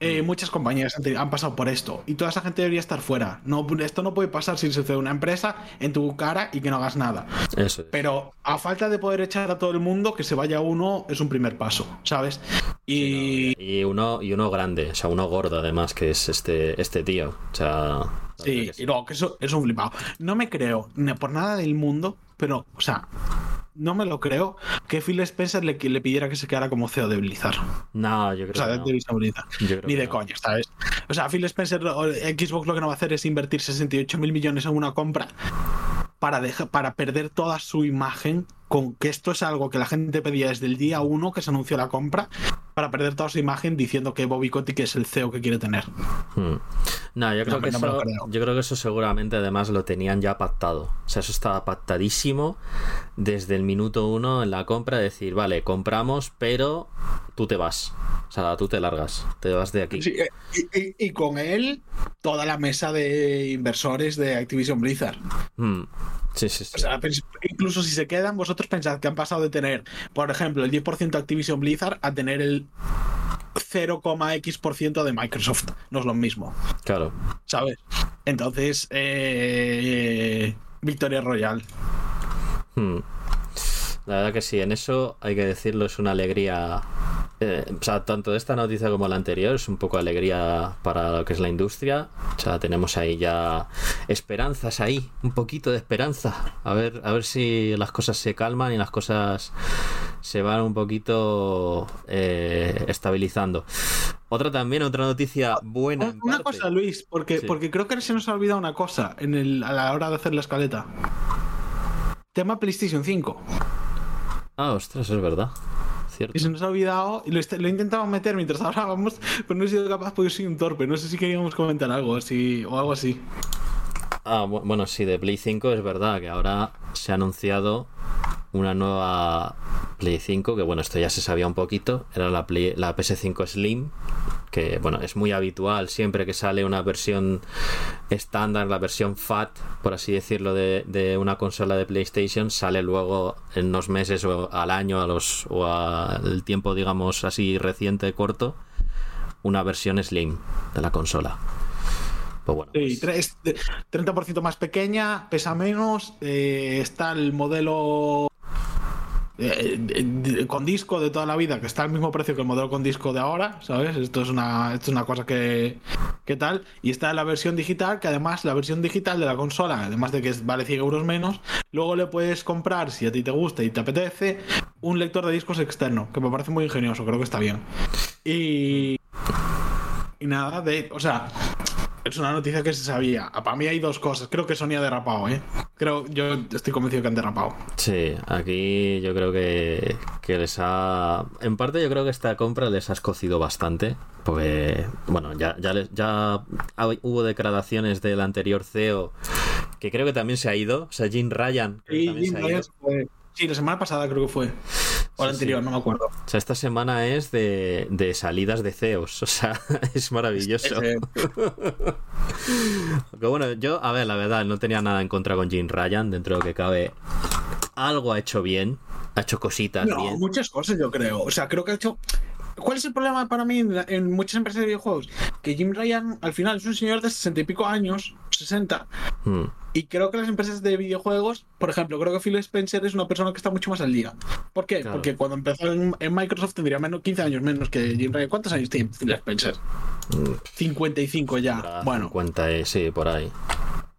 eh, muchas compañías han, pasado por esto y toda esa gente debería estar fuera. No, esto no puede pasar si sucede una empresa en tu cara y que no hagas nada. eso es. Pero a falta de poder echar a todo el mundo, que se vaya uno es un primer paso, ¿sabes? Y Y uno, y uno grande, o sea, uno gordo además, que es este, este tío. O sea. sí, sí. y luego que eso es un flipado. No me creo ni por nada del mundo, pero, o sea, no me lo creo que Phil Spencer le, le pidiera que se quedara como CEO de Blizzard. No, yo creo O sea, que de no. Blizzard. Ni de no. coña, ¿sabes? O sea, Phil Spencer, Xbox lo que no va a hacer es invertir 68 mil millones en una compra para, para perder toda su imagen, con que esto es algo que la gente pedía desde el día 1 que se anunció la compra, para perder toda su imagen diciendo que Bobby Kotick es el CEO que quiere tener. Hmm. No, yo creo, No, que no eso, yo creo que eso seguramente además lo tenían ya pactado. O sea, eso estaba pactadísimo desde el minuto uno en la compra, decir, vale, compramos, pero tú te vas. O sea, tú te largas, te vas de aquí. Sí, eh, y, y- y con él, toda la mesa de inversores de Activision Blizzard. Hmm. Sí, sí, sí. O sea, incluso si se quedan, vosotros pensad que han pasado de tener, por ejemplo, el 10% de Activision Blizzard a tener el 0,x% de Microsoft. No es lo mismo, Claro. ¿sabes? Entonces, eh, Victoria Royal. Hmm. La verdad que sí, en eso hay que decirlo, es una alegría. eh, o sea, tanto esta noticia como la anterior es un poco alegría para lo que es la industria. O sea, tenemos ahí ya esperanzas ahí, un poquito de esperanza. A ver, a ver si las cosas se calman y las cosas se van un poquito eh, estabilizando. Otra también, otra noticia buena. en Una parte. cosa, Luis, porque, Sí. porque creo que se nos ha olvidado una cosa en el, a la hora de hacer la escaleta. Tema PlayStation 5. Ah, ostras, es verdad. Cierto. Y se nos ha olvidado, y lo, lo he intentado meter mientras hablábamos, pero no he sido capaz porque soy un torpe. No sé si queríamos comentar algo así, o algo así. Ah, bu- bueno, sí, de Play 5 es verdad que ahora se ha anunciado una nueva Play 5, que bueno, esto ya se sabía un poquito, era la, Play- la PS5 Slim, que bueno, es muy habitual siempre que sale una versión estándar, la versión FAT, por así decirlo, de, de una consola de PlayStation, sale luego en unos meses o al año a los, o al tiempo, digamos, así reciente, corto, una versión Slim de la consola. Pues bueno, Sí, pues- tre- es de- 30% más pequeña, pesa menos, eh, está el modelo eh, con disco de toda la vida, que está al mismo precio que el modelo con disco de ahora, ¿sabes? Esto es una, esto es una cosa que, que tal. Y está la versión digital, que además la versión digital de la consola, además de que vale 100 euros menos, luego le puedes comprar, si a ti te gusta y te apetece, un lector de discos externo, que me parece muy ingenioso, creo que está bien. Y, y nada, de, o sea, es una noticia que se sabía. Para mí hay dos cosas. Creo que Sony ha derrapado, ¿eh? Creo, yo estoy convencido que han derrapado. Sí, aquí yo creo que, que les ha... En parte yo creo que esta compra les ha escocido bastante, porque, bueno, ya, ya, les- ya hubo declaraciones del anterior CEO que creo que también se ha ido, o sea, Jim Ryan también Jim se ha Ryan Sí, la semana pasada creo que fue. O la Sí, anterior, sí. no me acuerdo. O sea, esta semana es de, de salidas de CEOs, o sea, es maravilloso. Ese- Aunque bueno, yo, a ver, la verdad, no tenía nada en contra con Jim Ryan, dentro de lo que cabe. Algo ha hecho bien, ha hecho cositas No, bien. muchas cosas yo creo. O sea, creo que ha hecho... ¿Cuál es el problema para mí en, muchas empresas de videojuegos? Que Jim Ryan al final es un señor de sesenta y pico años, 60, Hmm. Y creo que las empresas de videojuegos, por ejemplo, creo que Phil Spencer es una persona que está mucho más al día. ¿Por qué? Claro. Porque cuando empezó en, en Microsoft tendría menos 15 años menos que Jim Ryan. ¿Cuántos años tiene Phil Spencer? Mm, 55 ya. Habrá Bueno, 50, eh, sí, por ahí.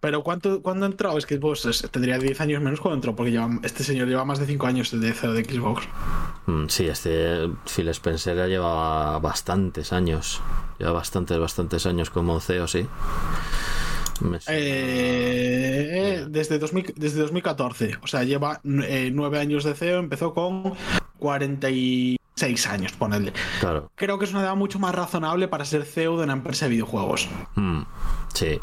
pero ¿cuánto, ¿cuándo entró? Es que pues, tendría 10 años menos cuando entró, porque lleva- este señor lleva más de 5 años de CEO de Xbox. Mm, Sí, este Phil Spencer ya lleva bastantes años. Lleva bastantes, bastantes años como CEO, sí. Eh, desde, 2000 desde 2014. O sea, lleva 9 años de CEO, empezó con 46 años, ponedle. Claro. Creo que es una edad mucho más razonable para ser CEO de una empresa de videojuegos. Mm, Sí,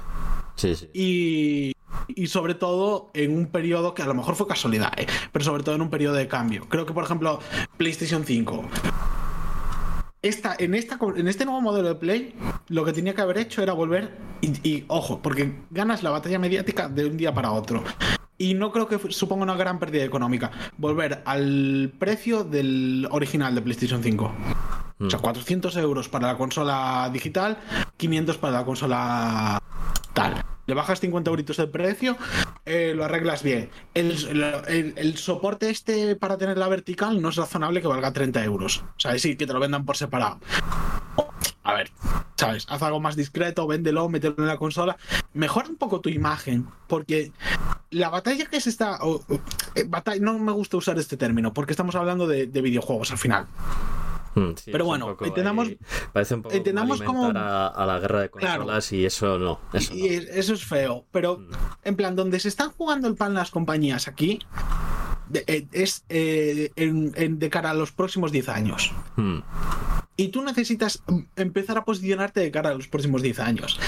sí, sí. Y, y sobre todo en un periodo que a lo mejor fue casualidad, ¿eh? pero sobre todo en un periodo de cambio. Creo que, por ejemplo, PlayStation 5. Esta, en, esta, en este nuevo modelo de Play, lo que tenía que haber hecho era volver. Y, y, ojo, porque ganas la batalla mediática de un día para otro. Y no creo que suponga una gran pérdida económica. Volver al precio del original de PlayStation 5. O sea, 400 euros para la consola digital, 500 para la consola tal. Le bajas 50 euritos el precio, eh, lo arreglas bien. El, el- el soporte este para tener la vertical no es razonable que valga 30 euros. O sea, sí, que te lo vendan por separado. A ver, ¿sabes? Haz algo más discreto, véndelo, mételo en la consola. Mejora un poco tu imagen, porque la batalla que se está. Eh, batalla, no me gusta usar este término, porque estamos hablando de, videojuegos al final. Hmm, Pero bueno, entendamos, parece un poco entendamos como a, la guerra de consolas y eso no. Eso, y eso es feo. Pero hmm. en plan, donde se están jugando el pan las compañías aquí, eh, es eh, de cara a los próximos 10 años. Hmm. Y tú necesitas empezar a posicionarte de cara a los próximos 10 años.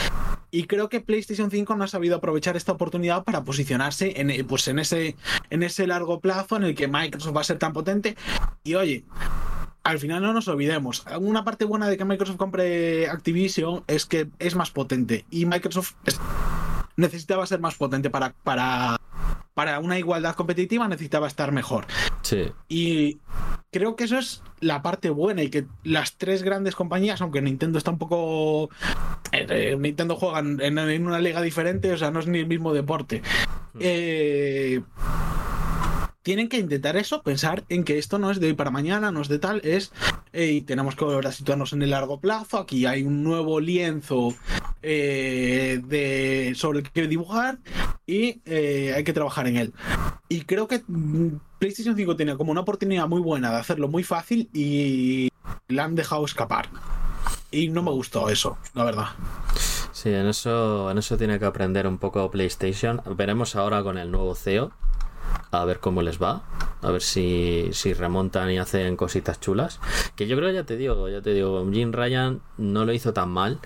Y creo que PlayStation 5 no ha sabido aprovechar esta oportunidad para posicionarse en, pues en, ese, en ese largo plazo en el que Microsoft va a ser tan potente. Y oye, al final no nos olvidemos. Una parte buena de que Microsoft compre Activision es que es más potente. Y Microsoft necesitaba ser más potente para, para para una igualdad competitiva necesitaba estar mejor. Sí. Y creo que eso es la parte buena y que las tres grandes compañías, aunque Nintendo está un poco... Eh, eh, Nintendo juega en, una liga diferente, o sea, no es ni el mismo deporte. Hmm. Eh, tienen que intentar eso, pensar en que esto no es de hoy para mañana, no es de tal, es y tenemos que volver a situarnos en el largo plazo. Aquí hay un nuevo lienzo eh, sobre el que dibujar y eh, hay que trabajar en él. Y creo que mm, PlayStation 5 tenía como una oportunidad muy buena de hacerlo muy fácil y la han dejado escapar. Y no me gustó eso, la verdad. Sí, en eso, en eso tiene que aprender un poco PlayStation. Veremos ahora con el nuevo CEO, a ver cómo les va, a ver si, si remontan y hacen cositas chulas. Que yo creo, ya te digo, ya te digo, Jim Ryan no lo hizo tan mal,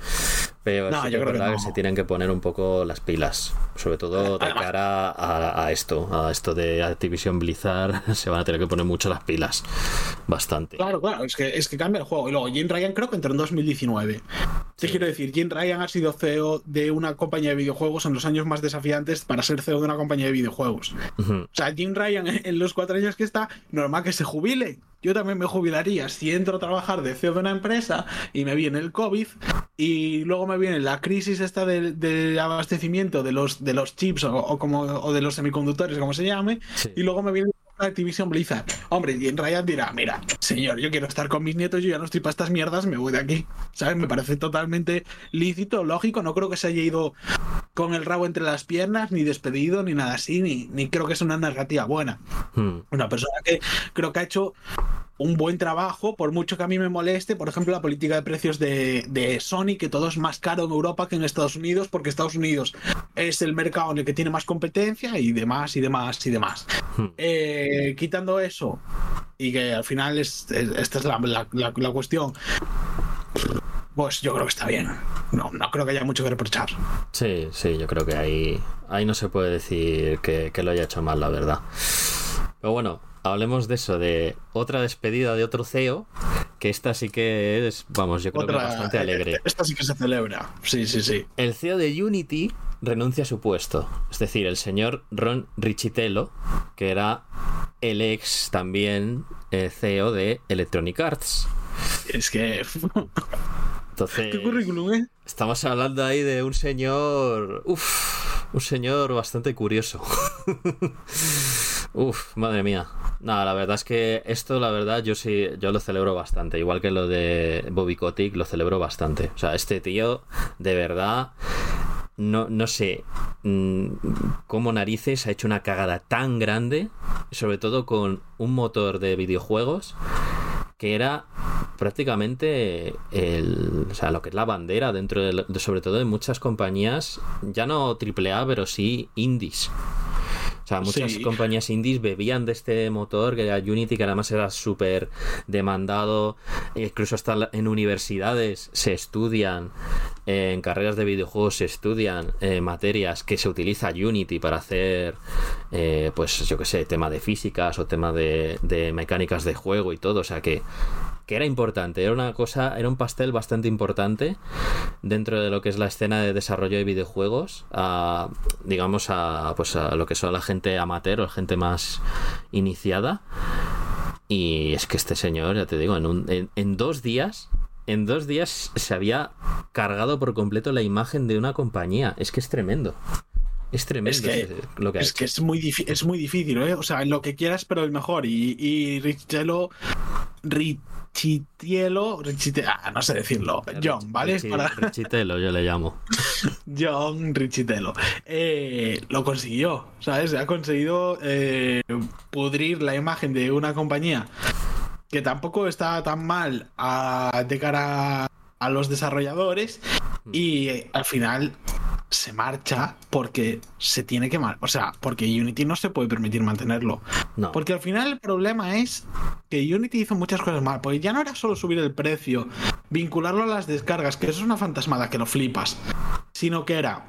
pero no, yo creo verdad que, se tienen que poner un poco las pilas, sobre todo de cara a, esto, a esto de Activision Blizzard, se van a tener que poner mucho las pilas, bastante. Claro, claro, es que, es que cambia el juego. Y luego, Jim Ryan creo que entró en 2019. Te quiero decir, Jim Ryan ha sido CEO de una compañía de videojuegos en los años más desafiantes para ser CEO de una compañía de videojuegos. O sea, Jim Ryan en los cuatro años que está, normal que se jubile yo también me jubilaría si entro a trabajar de CEO de una empresa y me viene el COVID y luego me viene la crisis esta de, abastecimiento de los, de los chips o, como, o de los semiconductores, como se llame, y luego me viene Activision Blizzard. Hombre, y en Ryan dirá, mira, señor, yo quiero estar con mis nietos, yo ya no estoy para estas mierdas, me voy de aquí. ¿Sabes? Me parece totalmente lícito, lógico, no creo que se haya ido con el rabo entre las piernas, ni despedido, ni nada así, ni, ni creo que es una narrativa buena. Hmm. Una persona que creo que ha hecho un buen trabajo, por mucho que a mí me moleste, por ejemplo, la política de precios de, de, Sony, que todo es más caro en Europa que en Estados Unidos, porque Estados Unidos es el mercado en el que tiene más competencia y demás, y demás, y demás. Hmm. Eh, quitando eso, y que al final es, esta es la, la, cuestión, pues yo creo que está bien. No, no creo que haya mucho que reprochar. Sí, sí, yo creo que ahí, ahí no se puede decir que, que lo haya hecho mal, la verdad. Pero bueno, hablemos de eso, de otra despedida de otro CEO, que esta sí que es, vamos, yo creo que bastante alegre. Eh, esta sí que se celebra, sí, sí, sí. El CEO de Unity renuncia a su puesto, es decir, el señor Ron Richitello, que era el ex también eh, CEO de Electronic Arts. Es que... Entonces, ¿Qué currículum, eh? Estamos hablando ahí de un señor... Uf, un señor bastante curioso. Uf, madre mía. Nada, la verdad es que esto, la verdad, yo sí, yo lo celebro bastante. Igual que lo de Bobby Kotick, lo celebro bastante. O sea, este tío, de verdad, no, no sé mm, cómo narices ha hecho una cagada tan grande, sobre todo con un motor de videojuegos que era prácticamente el, o sea, lo que es la bandera dentro de, sobre todo de muchas compañías, ya no AAA, pero sí indies. O sea, muchas compañías indies bebían de este motor, que era Unity, que además era súper demandado. Incluso hasta en universidades se estudian, en carreras de videojuegos se estudian eh, materias que se utiliza Unity para hacer, eh, pues yo qué sé, tema de físicas o tema de, de mecánicas de juego y todo. O sea que que era importante, era una cosa, era un pastel bastante importante dentro de lo que es la escena de desarrollo de videojuegos, a, digamos a, pues a lo que son la gente amateur o la gente más iniciada. Y es que este señor, ya te digo, en, un, en dos días en dos días se había cargado por completo la imagen de una compañía. Es que es tremendo. Es tremendo Es que- lo que ha Es hecho. que es muy, es muy difícil, ¿eh? O sea, en lo que quieras, pero el mejor. Y, y Richello. Richitielo. Richite, ah, no sé decirlo. John, ¿vale? Richi- Para- Richitelo, yo le llamo. John Richitello. Eh, lo consiguió, ¿sabes? Ha conseguido eh, pudrir la imagen de una compañía que tampoco está tan mal a- de cara a los desarrolladores y eh, al final se marcha porque se tiene que o sea, porque Unity no se puede permitir mantenerlo. No. Porque al final el problema es que Unity hizo muchas cosas mal, porque ya no era solo subir el precio, vincularlo a las descargas, que eso es una fantasmada que lo flipas, sino que era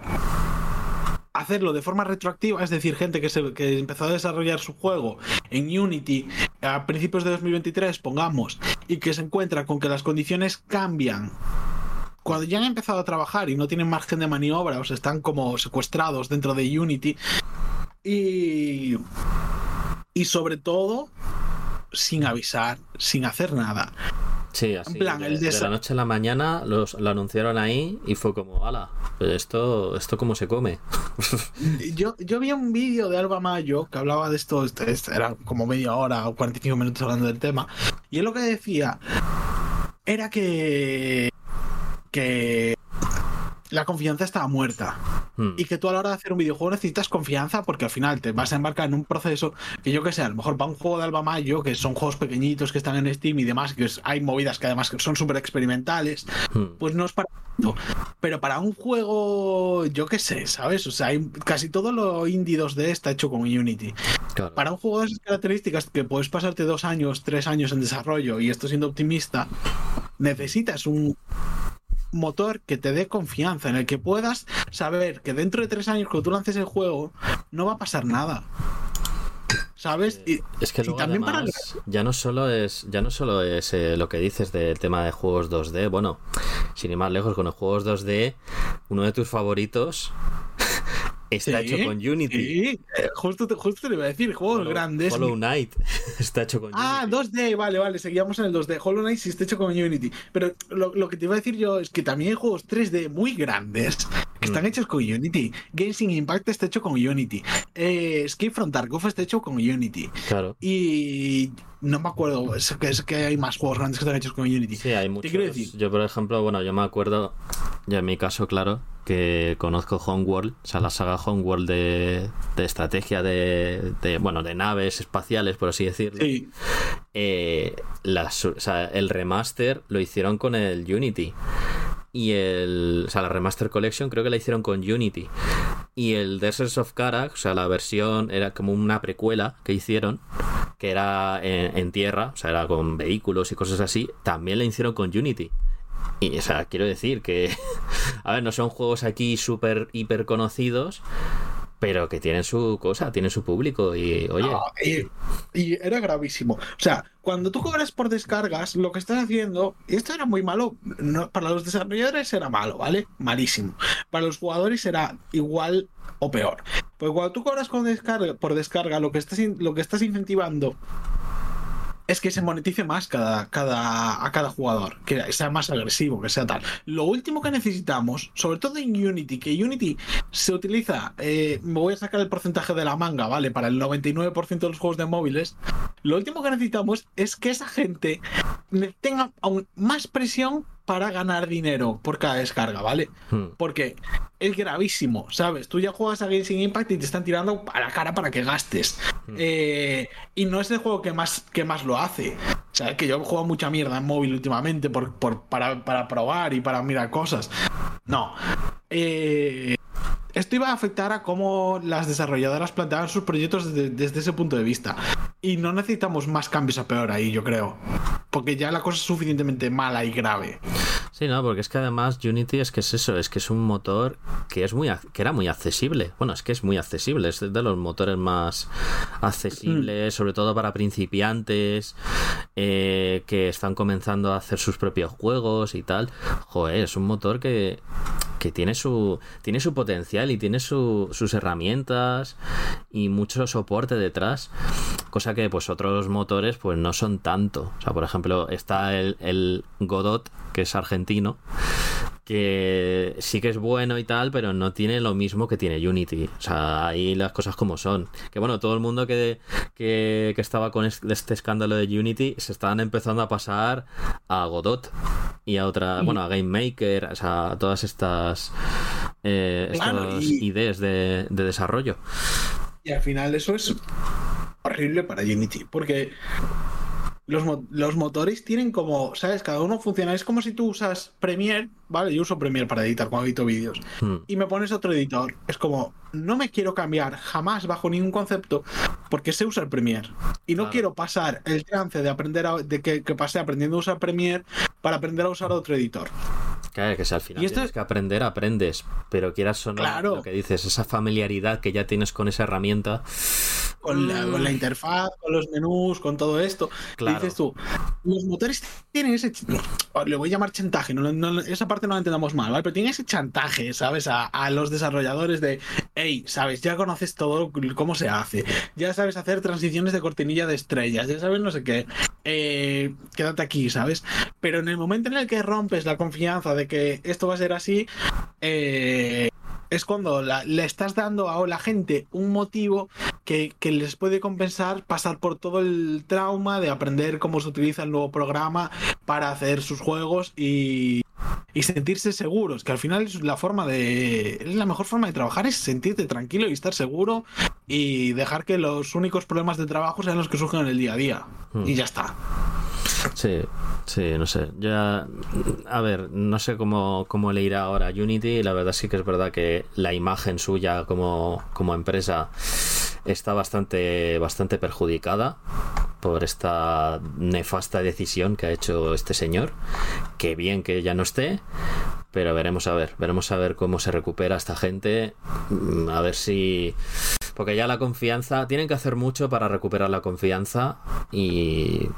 hacerlo de forma retroactiva, es decir, gente que, se, que empezó a desarrollar su juego en Unity a principios de 2023, pongamos, y que se encuentra con que las condiciones cambian. Cuando ya han empezado a trabajar y no tienen margen de maniobra, o sea, están como secuestrados dentro de Unity. Y. Y sobre todo, sin avisar, sin hacer nada. Sí, así. En plan, de, el de la noche a la mañana los, lo anunciaron ahí y fue como, ala, esto, esto cómo se come. Yo, yo vi un vídeo de Alba Mayo que hablaba de esto, este- este era como media hora o 45 minutos hablando del tema, y él lo que decía era que, que la confianza estaba muerta Hmm. y que tú a la hora de hacer un videojuego necesitas confianza porque al final te vas a embarcar en un proceso que yo que sé, a lo mejor para un juego de Alba Mayo, que son juegos pequeñitos que están en Steam y demás, que hay movidas que además son súper experimentales, Hmm. pues no es para tanto. Pero para un juego, yo qué sé, ¿sabes? O sea, hay casi todo lo indie 2D está hecho con Unity. Claro. Para un juego de esas características que puedes pasarte dos años, tres años en desarrollo y esto siendo optimista, necesitas un motor que te dé confianza, en el que puedas saber que dentro de tres años cuando tú lances el juego no va a pasar nada. ¿Sabes? Y, Es que y también para ya no solo es ya no solo es eh, lo que dices del tema de juegos 2D, bueno, sin ir más lejos con los juegos 2D, uno de tus favoritos está Sí, hecho con Unity. Sí, eh, justo, te- justo te iba a decir, juegos Hollow- grandes. Hollow Knight está hecho con Ah, Unity. 2D, vale, vale, seguíamos en el 2D. Hollow Knight sí está hecho con Unity. Pero lo, lo que te iba a decir yo es que también hay juegos 3D muy grandes que están Mm. hechos con Unity. Genshin Impact está hecho con Unity. Eh, Escape from Tarkov está hecho con Unity. Claro. Y no me acuerdo, es que, es que hay más juegos grandes que están hechos con Unity. Sí, hay muchos. quiero decir? Yo, por ejemplo, bueno, yo me acuerdo, ya en mi caso, claro, que conozco Homeworld, o sea, la saga Homeworld de, de estrategia de, de, bueno, de naves espaciales, por así decirlo. Sí, Eh, las- o sea, el remaster lo hicieron con el Unity. Y el. O sea, la Remaster Collection creo que la hicieron con Unity. Y el Deserts of Karak, o sea, la versión era como una precuela que hicieron, que era en, en tierra, o sea, era con vehículos y cosas así, también la hicieron con Unity. Y, o sea, quiero decir que. A ver, no son juegos aquí súper, hiper conocidos, pero que tienen su cosa, tienen su público. Y, oye. Y, era gravísimo. O sea, cuando tú cobras por descargas, lo que estás haciendo, y esto era muy malo, para los desarrolladores era malo, ¿vale? Malísimo. Para los jugadores era igual o peor. Porque cuando tú cobras con descarga, por descarga, lo que estás, lo que estás incentivando es que se monetice más cada, cada, a cada jugador, que sea más agresivo, que sea tal. Lo último que necesitamos, sobre todo en Unity, que Unity se utiliza, eh, me voy a sacar el porcentaje de la manga, ¿vale? Para el 99% de los juegos de móviles, lo último que necesitamos es que esa gente tenga aún más presión para ganar dinero por cada descarga, ¿vale? hmm. Porque es gravísimo, ¿sabes? Tú ya juegas a Genshin Impact y te están tirando a la cara para que gastes. Eh, y no es el juego que más, que más lo hace. O sea, que yo he jugado mucha mierda en móvil últimamente por, por- para, para probar y para mirar cosas. No. Eh, esto iba a afectar a cómo las desarrolladoras planteaban sus proyectos desde, desde ese punto de vista. Y no necesitamos más cambios a peor ahí, yo creo. Porque ya la cosa es suficientemente mala y grave. Sí, no, porque es que además Unity es que es eso, es que es un motor que es muy que era muy accesible. Bueno, es que es muy accesible, es de los motores más accesibles, sobre todo para principiantes eh, que están comenzando a hacer sus propios juegos y tal. Joder, es un motor que que tiene su tiene su potencial y tiene su- sus herramientas y mucho soporte detrás cosa que pues otros motores pues no son tanto o sea por ejemplo está el, el Godot que es argentino que sí que es bueno y tal, pero no tiene lo mismo que tiene Unity. O sea, ahí las cosas como son. Que bueno, todo el mundo que, que, estaba con este, escándalo de Unity se estaban empezando a pasar a Godot y a otra, bueno, a Game Maker, o sea, a todas estas, eh, ideas de, de desarrollo. Y al final eso es horrible para Unity, porque los, los, motores tienen como, ¿sabes? Cada uno funciona. Es como si tú usas Premiere, ¿vale? Yo uso Premiere para editar cuando edito vídeos. Hmm. Y me pones otro editor. Es como, no me quiero cambiar jamás bajo ningún concepto porque sé usar Premiere. Y no quiero pasar el trance de aprender a, de que, que pasé aprendiendo a usar Premiere para aprender a usar otro editor. Claro, que si al final ¿Y esto tienes que aprender, aprendes. Pero quieras o no, lo que dices, esa familiaridad que ya tienes con esa herramienta. Con la, con la mm. interfaz, con los menús, con todo esto. Claro. Dices tú, los motores tienen ese. Le voy a llamar chantaje, no, esa parte no la entendamos mal, ¿vale? Pero tienen ese chantaje, ¿sabes? A, a los desarrolladores de, hey, ¿sabes? Ya conoces todo cómo se hace. Ya sabes hacer transiciones de cortinilla de estrellas, ya sabes no sé qué. Eh, quédate aquí, ¿sabes? Pero en el momento en el que rompes la confianza de que esto va a ser así, eh, es cuando le estás dando a la gente un motivo que, les puede compensar pasar por todo el trauma de aprender cómo se utiliza el nuevo programa para hacer sus juegos y, y sentirse seguros, que al final es la forma de la mejor forma de trabajar es sentirte tranquilo y estar seguro y dejar que los únicos problemas de trabajo sean los que surgen en el día a día hmm. y ya está. Sí, sí, no sé. Ya, a ver, no sé cómo, cómo le irá ahora a Unity. La verdad sí que es verdad que la imagen suya como, como empresa está bastante, bastante perjudicada por esta nefasta decisión que ha hecho este señor. Que bien que ya no esté, pero veremos a ver, veremos a ver cómo se recupera esta gente, mm, a ver si porque ya la confianza, tienen que hacer mucho para recuperar la confianza y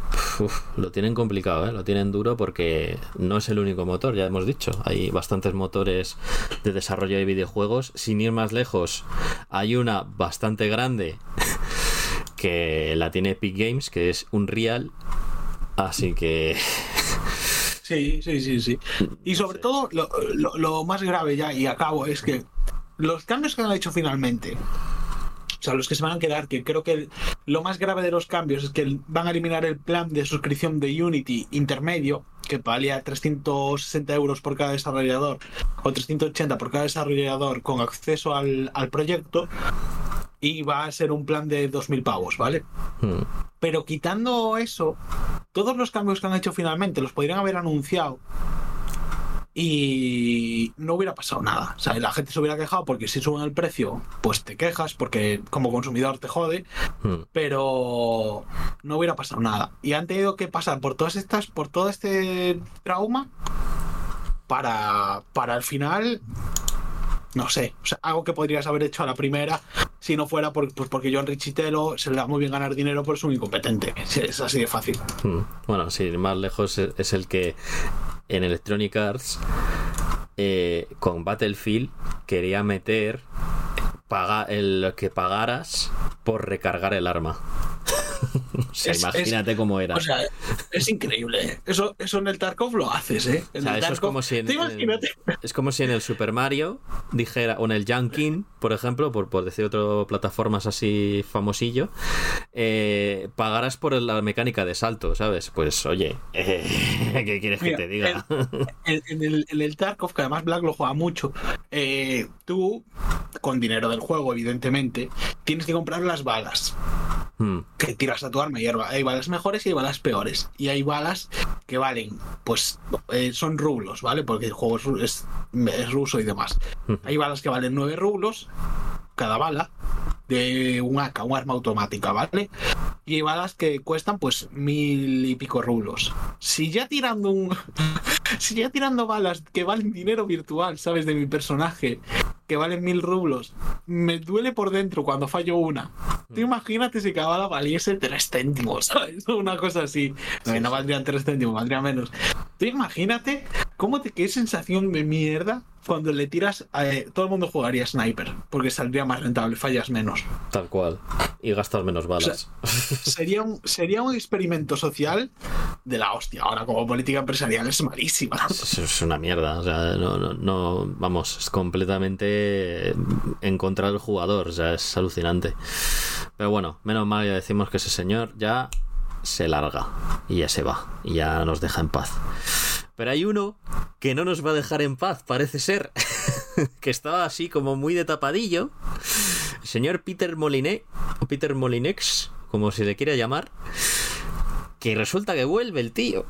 lo tienen complicado, ¿eh? lo tienen duro porque no es el único motor, ya hemos dicho, hay bastantes motores de desarrollo de videojuegos, sin ir más lejos, hay una bastante grande que la tiene Epic Games, que es Unreal, así que... Sí, sí, sí, sí. Y sobre todo, lo, lo, más grave ya, y acabo, es que los cambios que han hecho finalmente, sea, los que se van a quedar, que creo que lo más grave de los cambios es que van a eliminar el plan de suscripción de Unity intermedio, que valía 360 euros por cada desarrollador o 380 por cada desarrollador con acceso al, proyecto y va a ser un plan de 2.000 pavos, ¿vale? Hmm. Pero quitando eso, todos los cambios que han hecho finalmente los podrían haber anunciado y no hubiera pasado nada. O sea, la gente se hubiera quejado porque si suben el precio, pues te quejas porque como consumidor te jode, hmm. pero no hubiera pasado nada. Y han tenido que pasar por todas estas, por todo este trauma para, para al final no sé, o sea, algo que podrías haber hecho a la primera si no fuera por, pues porque John Richitelo se le da muy bien ganar dinero, por es un incompetente. Es así de fácil. Hmm. Bueno, sí, más lejos es el que en Electronic Arts eh, con Battlefield quería meter paga, el que pagaras por recargar el arma. imagínate cómo era. O sea, es increíble. Eso, eso en el Tarkov lo haces, ¿eh? eso es como si en, es como si en el Super Mario dijera, o en el Junkin, por ejemplo, por, por decir otras plataformas así famosillo, eh, pagaras por la mecánica de salto, ¿sabes? Pues oye, ¿qué quieres que te diga? En, el, en, el, Tarkov, que además Black lo juega mucho, eh, tú, con dinero del juego, evidentemente, tienes que comprar las balas. Hmm. Que tiras a tu arma y hay balas mejores y hay balas peores. Y hay balas que valen, pues eh, son rublos, ¿vale? Porque el juego es, es, ruso y demás. Hmm. Hay balas que valen 9 rublos cada bala de un AK, un arma automática, ¿vale? Y balas que cuestan pues mil y pico rublos. Si ya tirando un. si ya tirando balas que valen dinero virtual, ¿sabes? De mi personaje, que valen mil rublos, me duele por dentro cuando fallo una. Tú imagínate si cada bala valiese tres céntimos, ¿sabes? Una cosa así. No, no valdrían tres céntimos, valdría menos. Tú imagínate cómo te, qué sensación de mierda cuando le tiras, eh, todo el mundo jugaría sniper, porque saldría más rentable, fallas menos. Tal cual. Y gastas menos balas. sería, un, sería un experimento social de la hostia. Ahora, como política empresarial es malísima. Es, es una mierda. O sea, no, no, no, vamos, es completamente en contra del jugador. O sea, es alucinante. Pero bueno, menos mal ya decimos que ese señor ya se larga y ya se va y ya nos deja en paz. Pero hay uno que no nos va a dejar en paz, parece ser, que estaba así como muy de tapadillo. Señor Peter Moliné, o Peter Molinex, como se le quiera llamar, que resulta que vuelve el tío.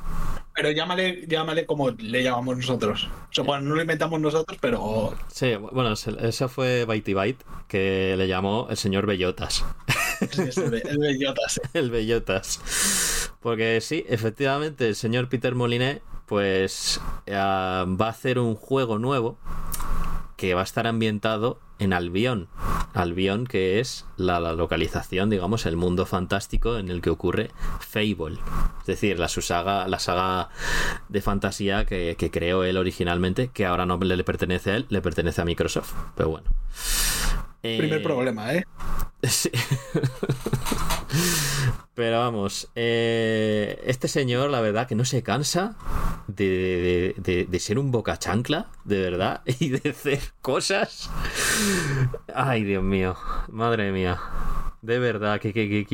Pero llámale, llámale como le llamamos nosotros. O sea, bueno, no lo inventamos nosotros, pero. Sí, bueno, ese fue Byte Byte, que le llamó el señor Bellotas. Sí, es el, el Bellotas. el Bellotas. Porque sí, efectivamente, el señor Peter Moliné, pues uh, va a hacer un juego nuevo que va a estar ambientado en Albion. Albion, que es la, localización, digamos, el mundo fantástico en el que ocurre Fable. Es decir, la, su saga, la saga de fantasía que, creó él originalmente, que ahora no le, pertenece a él, le pertenece a Microsoft. Pero bueno. Primer eh, problema, ¿eh? Sí. Pero vamos, eh, este señor, la verdad, que no se cansa de, de, de, de, ser un boca chancla, de verdad, y de hacer cosas. Ay, Dios mío, madre mía. De verdad, ¿qué, qué,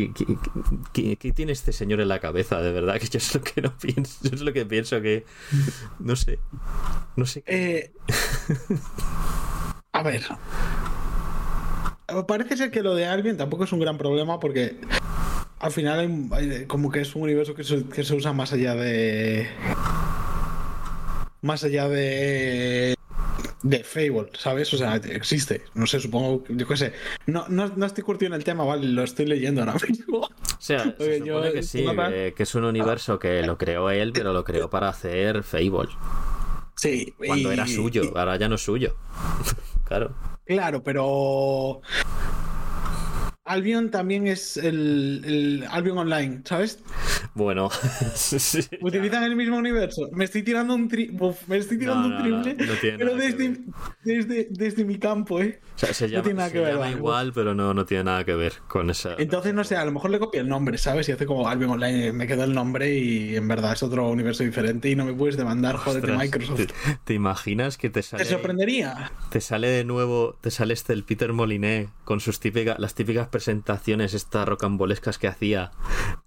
qué, qué, tiene este señor en la cabeza? De verdad, que yo es lo que no pienso, yo es lo que pienso que. No sé. No sé. Eh, a ver. Parece ser que lo de Albion tampoco es un gran problema porque al final hay, hay, como que es un universo que se, que se, usa más allá de. Más allá de. De Fable, ¿sabes? O sea, existe. No sé, supongo. Yo qué sé. No, no, no estoy curtido en el tema, ¿vale? Lo estoy leyendo ahora mismo. O sea, se supone yo, que sí, que, que, es un universo que lo creó él, pero lo creó para hacer Fable. Sí. Cuando y, era suyo, ahora ya no es suyo. claro. Claro, pero. Albion también es el, Albion Online, ¿sabes? Bueno, sí, utilizan el mismo universo. Me estoy tirando un, tri me estoy tirando no, un triple, no, pero desde, desde, desde, mi campo, ¿eh? O sea, se llama, no tiene nada que ver. igual, pero no, no tiene nada que ver con esa. Entonces, no sé, a lo mejor le copia el nombre, ¿sabes? Y hace como Albion Online, me queda el nombre y en verdad es otro universo diferente y no me puedes demandar, joder, de Microsoft. ¿te, ¿te, imaginas que te sale. ¿Te sorprendería? Te sale de nuevo, te sale este el Peter Moliné con sus típicas, las típicas presentaciones estas rocambolescas que hacía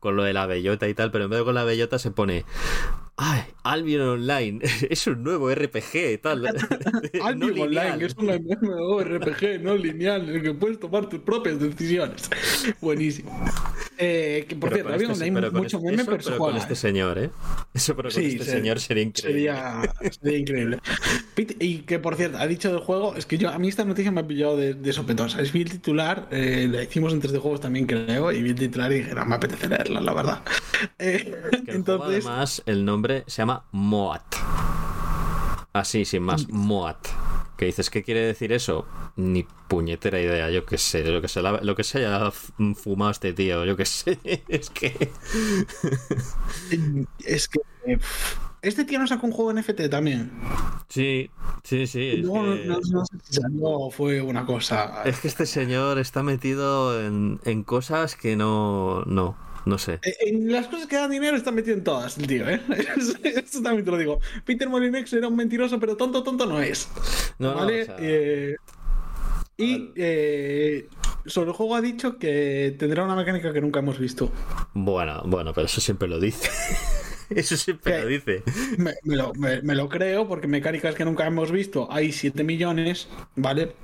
con lo de la bellota y pero en vez de con la bellota se pone Ay, Albion Online es un nuevo RPG tal. Albion no Online es un nuevo RPG no lineal en el que puedes tomar tus propias decisiones. Buenísimo. Eh, que por pero cierto, Albion este, Online mucho este, meme eso, pero con este señor, ¿eh? Eso pero con sí, este sería, señor sería increíble. Sería, sería increíble. Y que por cierto, ha dicho del juego, es que yo a mí esta noticia me ha pillado de, de sopetón. ¿sabes? Vi el titular, eh, la hicimos en 3D Juegos también creo, y vi el titular y dije, no, me apetece leerla, la verdad. Eh, es que entonces, además, el nombre se llama Moat. Así, sin más, Moat. ¿Qué dices? ¿Qué quiere decir eso? Ni puñetera idea, yo qué sé, lo que se, lo que se haya fumado este tío, yo qué sé, es que... es que... Este tío nos sacó un juego NFT también. Sí, sí, sí. No, que... no, no, no, fue una cosa. Es que este señor está metido en, en cosas que no. No, no sé. En las cosas que dan dinero está metido en todas, el tío, ¿eh? Eso también te lo digo. Peter Molinex era un mentiroso, pero tonto, tonto no es. No, ¿Vale? no, o sea... eh, y eh, sobre el juego ha dicho que tendrá una mecánica que nunca hemos visto. Bueno, bueno, pero eso siempre lo dice. Eso siempre que lo dice. Me, me, lo, me, me, lo, creo, porque mecánicas que nunca hemos visto hay 7 millones, ¿vale?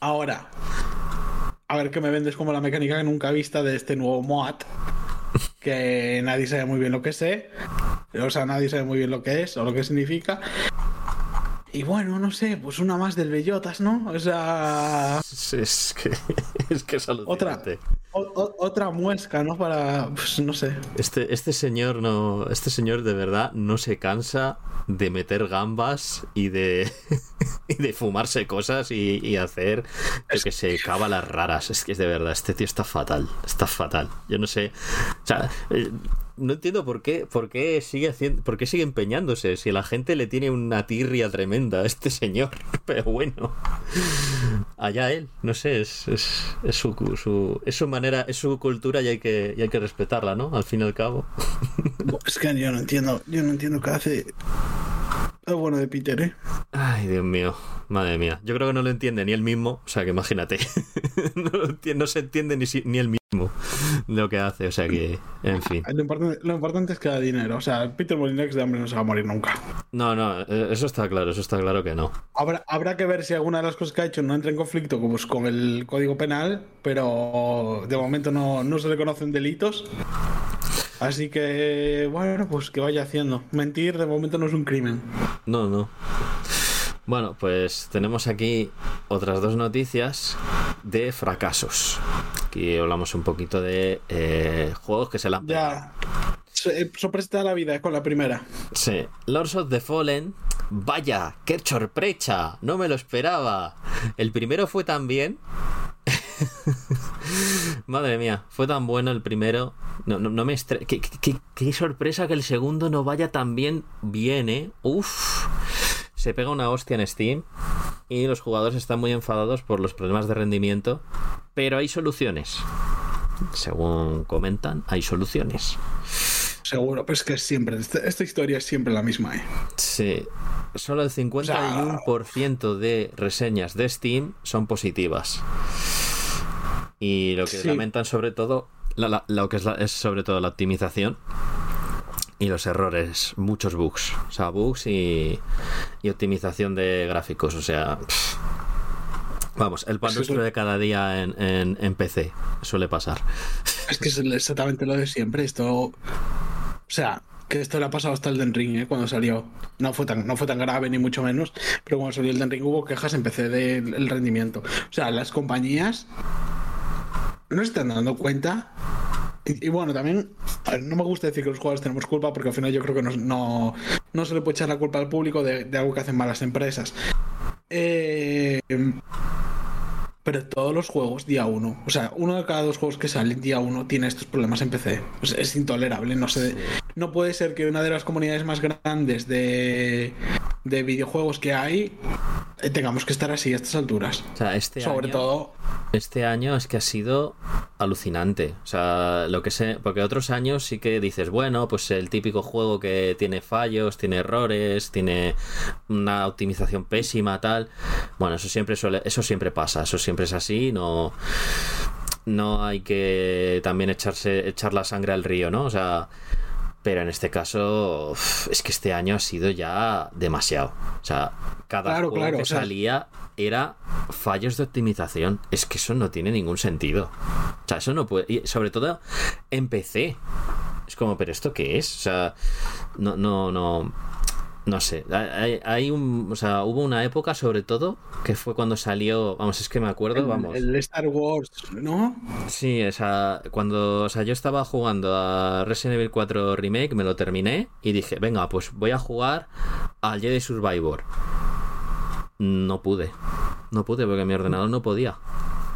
Ahora, a ver qué me vendes como la mecánica que nunca he visto de este nuevo MOAT, que nadie sabe muy bien lo que sé, o sea, nadie sabe muy bien lo que es o lo que significa. Y bueno, no sé, pues una más del Bellotas, ¿no? O sea. Es que es, que es otra, o, otra muesca, ¿no? Para. Pues no sé. Este, este señor no. Este señor de verdad no se cansa de meter gambas y de. y de fumarse cosas y, y hacer. Es que se cava las raras. Es que es de verdad, este tío está fatal. Está fatal. Yo no sé. O sea. Eh, no entiendo por qué, por qué sigue haciendo, por qué sigue empeñándose, si la gente le tiene una tirria tremenda a este señor. Pero bueno, allá él, no sé, es, es, es su, su, es su manera, es su cultura y hay que, y hay que respetarla, ¿no? Al fin y al cabo. Es que yo no entiendo, yo no entiendo qué hace lo bueno de Peter, ¿eh? Ay, Dios mío, madre mía. Yo creo que no lo entiende ni él mismo, o sea que imagínate. no, lo entiende, no se entiende ni, si- ni él mismo lo que hace, o sea que, en fin. Lo importante, lo importante es que da dinero. O sea, Peter Molyneux de hambre no se va a morir nunca. No, no, eh, eso está claro, eso está claro que no. Habrá, habrá que ver si alguna de las cosas que ha hecho no entra en conflicto pues, con el código penal, pero de momento no, no se le conocen delitos. Así que, bueno, pues que vaya haciendo. Mentir de momento no es un crimen. No, no. Bueno, pues tenemos aquí otras dos noticias de fracasos. Aquí hablamos un poquito de eh, juegos que se la han Ya. Se- Sorpresa la vida eh, con la primera. Sí. Lords of the Fallen. Vaya, qué sorpresa. No me lo esperaba. El primero fue tan bien. Madre mía, fue tan bueno el primero. No, no, no me estre... qué- qué sorpresa que el segundo no vaya tan bien. Bien, ¿eh? Uf. Se pega una hostia en Steam. Y los jugadores están muy enfadados por los problemas de rendimiento. Pero hay soluciones. Según comentan, hay soluciones. Seguro, pero es que siempre. Esta, esta historia es siempre la misma, ¿eh? Sí. Solo el 51% de reseñas de Steam son positivas. Y lo que Sí. lamentan sobre todo, la- la- lo que es, la- es sobre todo la optimización y los errores, muchos bugs. O sea, bugs y, y optimización de gráficos. O sea, pff. vamos, el pan nuestro de cada día en, en- en PC suele pasar. Es que es exactamente lo de siempre. Esto. O sea, que esto le ha pasado hasta el Den Ring, ¿eh? Cuando salió. No fue, tan, no fue tan grave, ni mucho menos. Pero cuando salió el Den Ring hubo quejas en PC del el rendimiento. O sea, las compañías no se están dando cuenta. Y, bueno, también no me gusta decir que los jugadores tenemos culpa porque al final yo creo que no, no, no se le puede echar la culpa al público de, de algo que hacen malas empresas. Eh, pero todos los juegos día uno, o sea, uno de cada dos juegos que salen día uno tiene estos problemas en PC. O sea, es intolerable, no sé. No puede ser que una de las comunidades más grandes de, de videojuegos que hay eh, tengamos que estar así a estas alturas. O sea, este Sobre año- todo, Este año es que ha sido alucinante. O sea, lo que sé, porque otros años sí que dices, bueno, pues el típico juego que tiene fallos, tiene errores, tiene una optimización pésima, tal. Bueno, eso siempre suele, eso siempre pasa, eso siempre es así, no no hay que también echarse echar la sangre al río, ¿no? O sea, pero en este caso es que este año ha sido ya demasiado. O sea, cada Claro, juego claro, que o sea- salía era fallos de optimización. Es que eso no tiene ningún sentido. O sea, eso no puede. Y sobre todo en PC. Es como, ¿pero esto qué es? O sea, no, no, no. No sé. Hay, hay un. O sea, hubo una época, sobre todo, que fue cuando salió. Vamos, es que me acuerdo, vamos. el, el Star Wars, ¿no? Sí, o sea, cuando, o sea, yo estaba jugando a Resident Evil 4 Remake, me lo terminé y dije, venga, pues voy a jugar al Jedi Survivor. No pude, no pude porque mi ordenador no podía.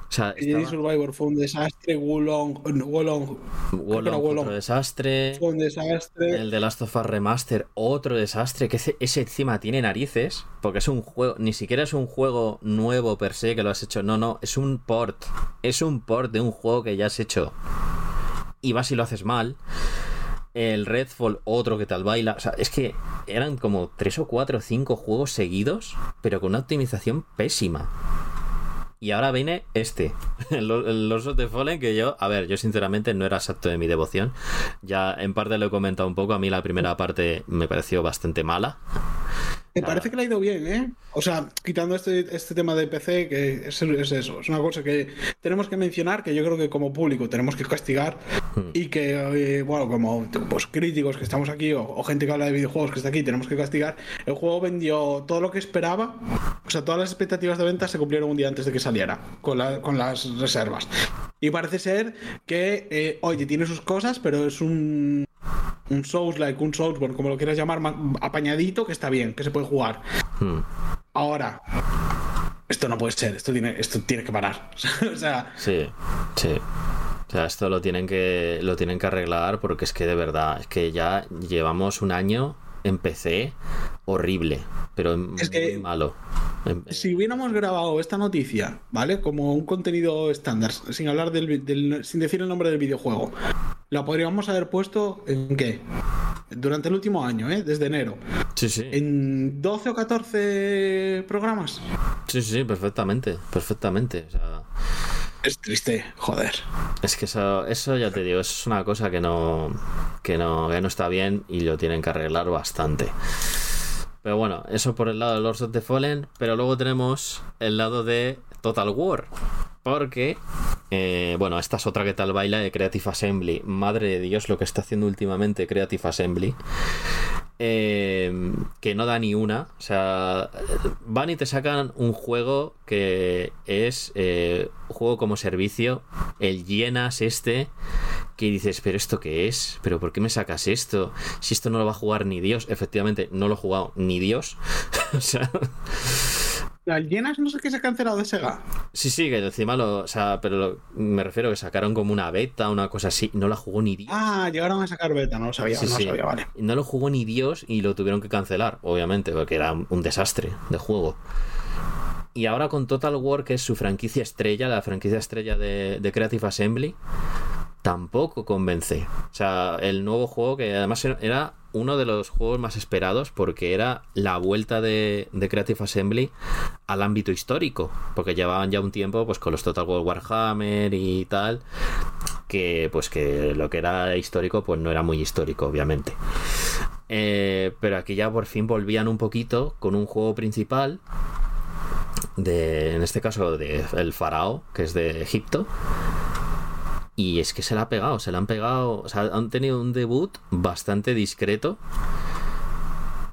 Sea, estaba Survivor fue un desastre, Wolong, Wolong. otro desastre. fue un desastre. El de Last of Us Remaster, otro desastre, que ese, ese encima tiene narices, porque es un juego, ni siquiera es un juego nuevo per se que lo has hecho, no, no, es un port, es un port de un juego que ya has hecho. Y vas y lo haces mal. El Redfall, otro que tal baila. O sea, es que eran como 3 o 4 o 5 juegos seguidos, pero con una optimización pésima. Y ahora viene este, el el the Fallen, que yo, a ver, yo sinceramente no era exacto de mi devoción. Ya en parte lo he comentado un poco, a mí la primera parte me pareció bastante mala. Me parece que le ha ido bien, ¿eh? O sea, quitando este, este tema de PC, que es, es eso, es una cosa que tenemos que mencionar, que yo creo que como público tenemos que castigar y que, eh, bueno, como pues, críticos que estamos aquí o, o gente que habla de videojuegos que está aquí, tenemos que castigar. El juego vendió todo lo que esperaba, o sea, todas las expectativas de venta se cumplieron un día antes de que saliera, con, la- con las reservas. Y parece ser que, eh, oye, tiene sus cosas, pero es un un Souls like un Soulsborne, como lo quieras llamar, ma- apañadito, que está bien, que se puede jugar. Hmm. Ahora, esto no puede ser, esto tiene, esto tiene que parar. o sea, Sí, sí. O sea, esto lo tienen que lo tienen que arreglar porque es que de verdad, es que ya llevamos un año en PC horrible, pero Es que- malo. En- Si hubiéramos grabado esta noticia, ¿vale? Como un contenido estándar, sin hablar del, del- sin decir el nombre del videojuego, la podríamos haber puesto en qué? Durante el último año, ¿eh? Desde enero. Sí, sí. En 12 o 14 programas. Sí, sí, perfectamente, perfectamente. O sea, Es triste, joder. es que eso, eso ya te digo, es una cosa que no, que no, que no está bien y lo tienen que arreglar bastante. Pero bueno, eso por el lado de Lords of the Fallen, pero luego tenemos el lado de Total War. Porque, eh, bueno, esta es otra que tal baila de Creative Assembly. Madre de Dios, lo que está haciendo últimamente Creative Assembly. Eh, que no da ni una. O sea, van y te sacan un juego que es eh, juego como servicio. El llenas este. Que dices, pero esto qué es? ¿Pero por qué me sacas esto? Si esto no lo va a jugar ni Dios. Efectivamente, no lo ha jugado ni Dios. o sea. Las llenas no sé qué se ha cancelado de Sega. Sí, sí, que encima lo. O sea, pero lo- me refiero que sacaron como una beta, una cosa así. No la jugó ni Dios. Ah, llegaron a sacar beta, no lo sabía, Sí, no lo sabía, vale. No lo jugó ni Dios y lo tuvieron que cancelar, obviamente, porque era un desastre de juego. Y ahora con Total War, que es su franquicia estrella, la franquicia estrella de, de Creative Assembly, tampoco convence. O sea, el nuevo juego que además era uno de los juegos más esperados porque era la vuelta de, Creative Assembly al ámbito histórico, porque llevaban ya un tiempo pues con los Total War Warhammer y tal, que pues que lo que era histórico pues no era muy histórico, obviamente. Eh, pero aquí ya por fin volvían un poquito con un juego principal de, en este caso, de el faraón, que es de Egipto. Y es que se la ha pegado, se la han pegado, o sea, han tenido un debut bastante discreto.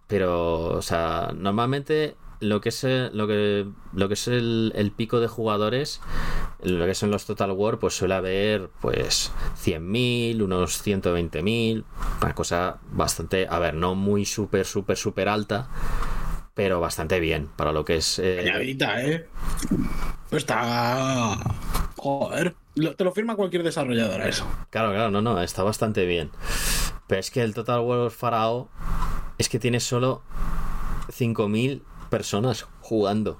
Pero, o sea, normalmente lo que es eh, lo que lo que es el, pico de jugadores, lo que son los Total War, pues suele haber pues 100.000, unos 120.000, una cosa bastante, a ver, no muy súper súper súper alta, pero bastante bien para lo que es eh, Cañadita, ¿eh? Está... Joder. Te lo firma cualquier desarrolladora eso. Claro, claro, no, no, está bastante bien. Pero es que el Total War Farao es que tiene solo 5.000 personas jugando.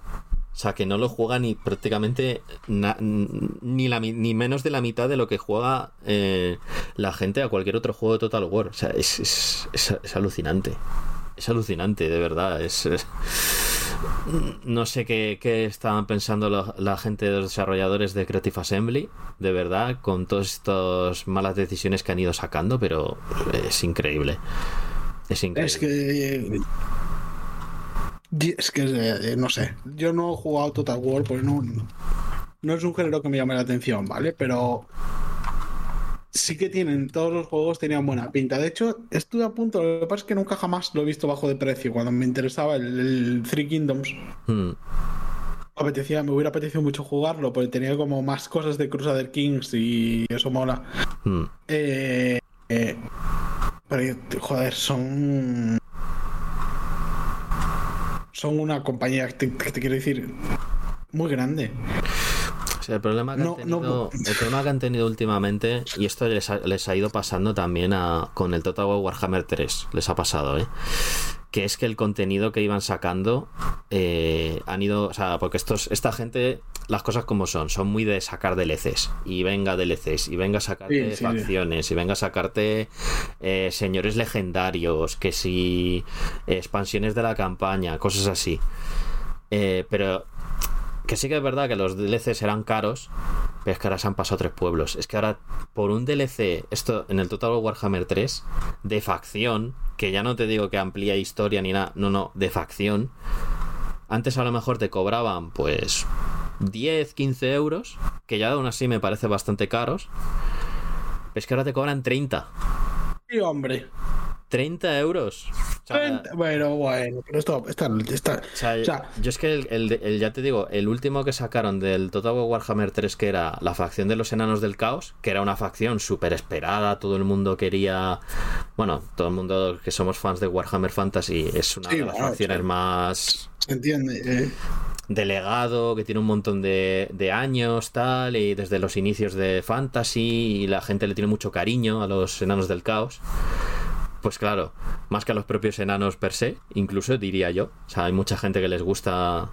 O sea, que no lo juega ni prácticamente na- ni, la, ni menos de la mitad de lo que juega eh, la gente a cualquier otro juego de Total War. O sea, es, es, es- es alucinante. Es alucinante, de verdad. Es, No sé qué, qué estaban pensando la gente de los desarrolladores de Creative Assembly, de verdad, con todas estas malas decisiones que han ido sacando, pero es increíble. Es increíble. Es que... Es que, eh, no sé, yo no he jugado Total War porque no, no es un género que me llame la atención, ¿vale? Pero sí que tienen, todos los juegos tenían buena pinta. De hecho, estuve a punto, lo que pasa es que nunca jamás lo he visto bajo de precio. Cuando me interesaba el, el Three Kingdoms, Mm, me apetecía, me hubiera apetecido mucho jugarlo porque tenía como más cosas de Crusader Kings y eso mola. mm. Eh, eh, pero, joder, son. Son una compañía que te, que te quiero decir muy grande. El problema que No, han no- tenido, el problema que han tenido últimamente, y esto les ha, les ha ido pasando también a, con el Total War Warhammer 3, les ha pasado, ¿eh? Que es que el contenido que iban sacando eh, han ido, o sea, porque estos, esta gente, las cosas como son, son muy de sacar DLCs, y venga DLCs, y venga a sacarte Sí, sí. facciones, y venga a sacarte eh, señores legendarios, que si eh, expansiones de la campaña, cosas así. Eh, pero que sí que es verdad que los DLCs eran caros, pero es que ahora se han pasado tres pueblos. Es que ahora, por un DLC, esto en el Total War Warhammer 3, de facción, que ya no te digo que amplía historia ni nada, no, no, de facción. Antes a lo mejor te cobraban, pues, 10, 15 euros, que ya aún así me parece bastante caros. Pero es que ahora te cobran 30. Sí, hombre. 30 euros. O sea, Bueno, bueno, pero esto está. está- O sea, O sea- yo es que el, el ya te digo, el último que sacaron del Total War Warhammer 3, que era la facción de los enanos del caos, que era una facción súper esperada, todo el mundo quería. Bueno, todo el mundo que somos fans de Warhammer Fantasy es una Sí, de las facciones sí. más. se entiende. eh. delegado que tiene un montón de, de años, tal, y desde los inicios de Fantasy, y la gente le tiene mucho cariño a los enanos del caos. Pues claro, más que a los propios enanos per se, incluso diría yo. O sea, hay mucha gente que les gusta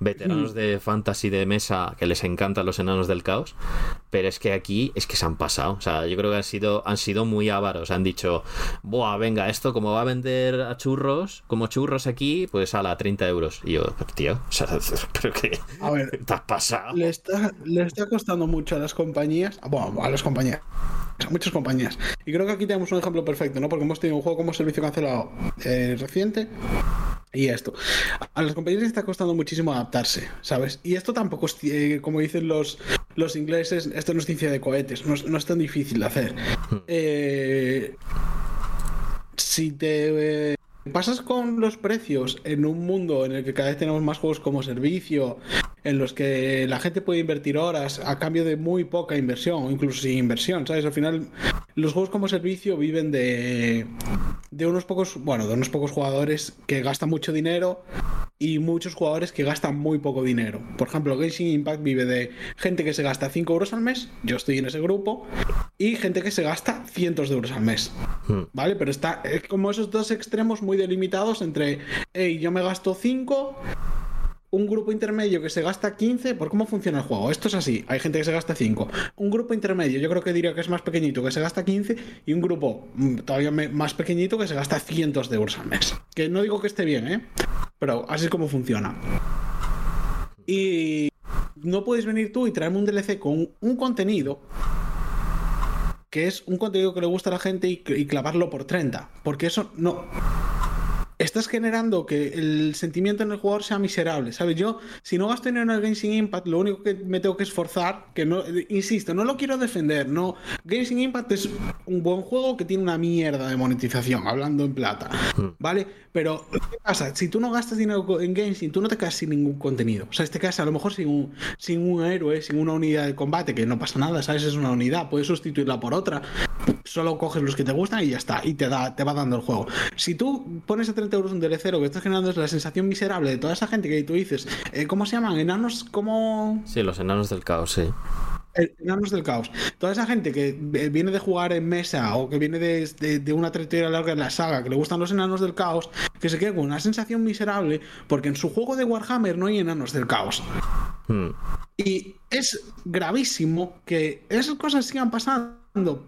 veteranos de fantasy de mesa que les encantan los enanos del caos, pero es que aquí es que se han pasado. O sea, yo creo que han sido, han sido muy ávaros. Han dicho, buah, venga, esto como va a vender a churros, como churros aquí, pues a la 30 euros. Y yo, tío, o sea, creo que A ver, te has pasado. le está, le está costando mucho a las compañías, bueno, a las compañías, a muchas compañías. Y creo que aquí tenemos un ejemplo perfecto, ¿no? Porque hemos tenido un juego como servicio cancelado eh, reciente. Y esto. A las compañías les está costando muchísimo adaptarse, ¿sabes? Y esto tampoco es, eh, como dicen los, los ingleses, esto no es ciencia de cohetes, no es, no es tan difícil de hacer. Eh, si te eh, pasas con los precios en un mundo en el que cada vez tenemos más juegos como servicio, en los que la gente puede invertir horas a cambio de muy poca inversión o incluso sin inversión, ¿sabes? Al final los juegos como servicio viven de de unos pocos, bueno, de unos pocos jugadores que gastan mucho dinero y muchos jugadores que gastan muy poco dinero. Por ejemplo, Genshin Impact vive de gente que se gasta 5 euros al mes, yo estoy en ese grupo, y gente que se gasta cientos de euros al mes. Hmm. ¿Vale? Pero está es como esos dos extremos muy delimitados entre, hey, yo me gasto 5, un grupo intermedio que se gasta 15, ¿por cómo funciona el juego? Esto es así, hay gente que se gasta 5. Un grupo intermedio, yo creo que diría que es más pequeñito, que se gasta 15, y un grupo mm, todavía más pequeñito que se gasta cientos de euros al mes. Que no digo que esté bien, ¿eh? Pero así es como funciona. Y no puedes venir tú y traerme un DLC con un contenido que es un contenido que le gusta a la gente y, y clavarlo por 30. Porque eso no. Estás generando que el sentimiento en el jugador sea miserable, ¿sabes? Yo, si no gasto dinero en el Genshin Impact, lo único que me tengo que esforzar, que no, insisto, no lo quiero defender, no. Genshin Impact es un buen juego que tiene una mierda de monetización, hablando en plata, ¿vale? Pero, ¿qué pasa? Si tú no gastas dinero en Genshin, tú no te quedas sin ningún contenido. O sea, te quedas a lo mejor sin un, sin un héroe, sin una unidad de combate, que no pasa nada, ¿sabes? Es una unidad, puedes sustituirla por otra. Solo coges los que te gustan y ya está, y te, da, te va dando el juego. Si tú pones a 30 euros un DLC, lo que estás generando es la sensación miserable de toda esa gente que tú dices, eh, ¿cómo se llaman? Enanos, ¿cómo...? Sí, los enanos del caos, sí. Eh, Enanos del caos. Toda esa gente que viene de jugar en mesa o que viene de, de- de una trayectoria larga en la saga, que le gustan los enanos del caos, que se queda con una sensación miserable porque en su juego de Warhammer no hay enanos del caos. Hmm. Y es gravísimo que esas cosas sigan pasando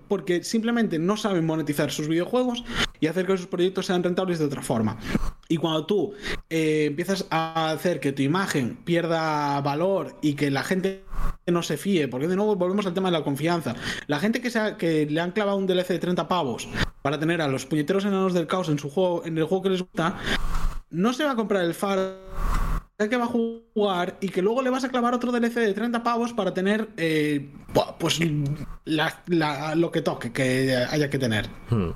porque simplemente no saben monetizar sus videojuegos y hacer que sus proyectos sean rentables de otra forma. Y cuando tú eh, empiezas a hacer que tu imagen pierda valor y que la gente no se fíe, porque de nuevo volvemos al tema de la confianza. La gente que, se ha- que le han clavado un DLC de 30 pavos para tener a los puñeteros enanos del caos en su juego, en el juego que les gusta, no se va a comprar el faro que va a jugar y que luego le vas a clavar otro DLC de 30 pavos para tener eh, pues la- la- lo que toque que haya que tener. Hmm.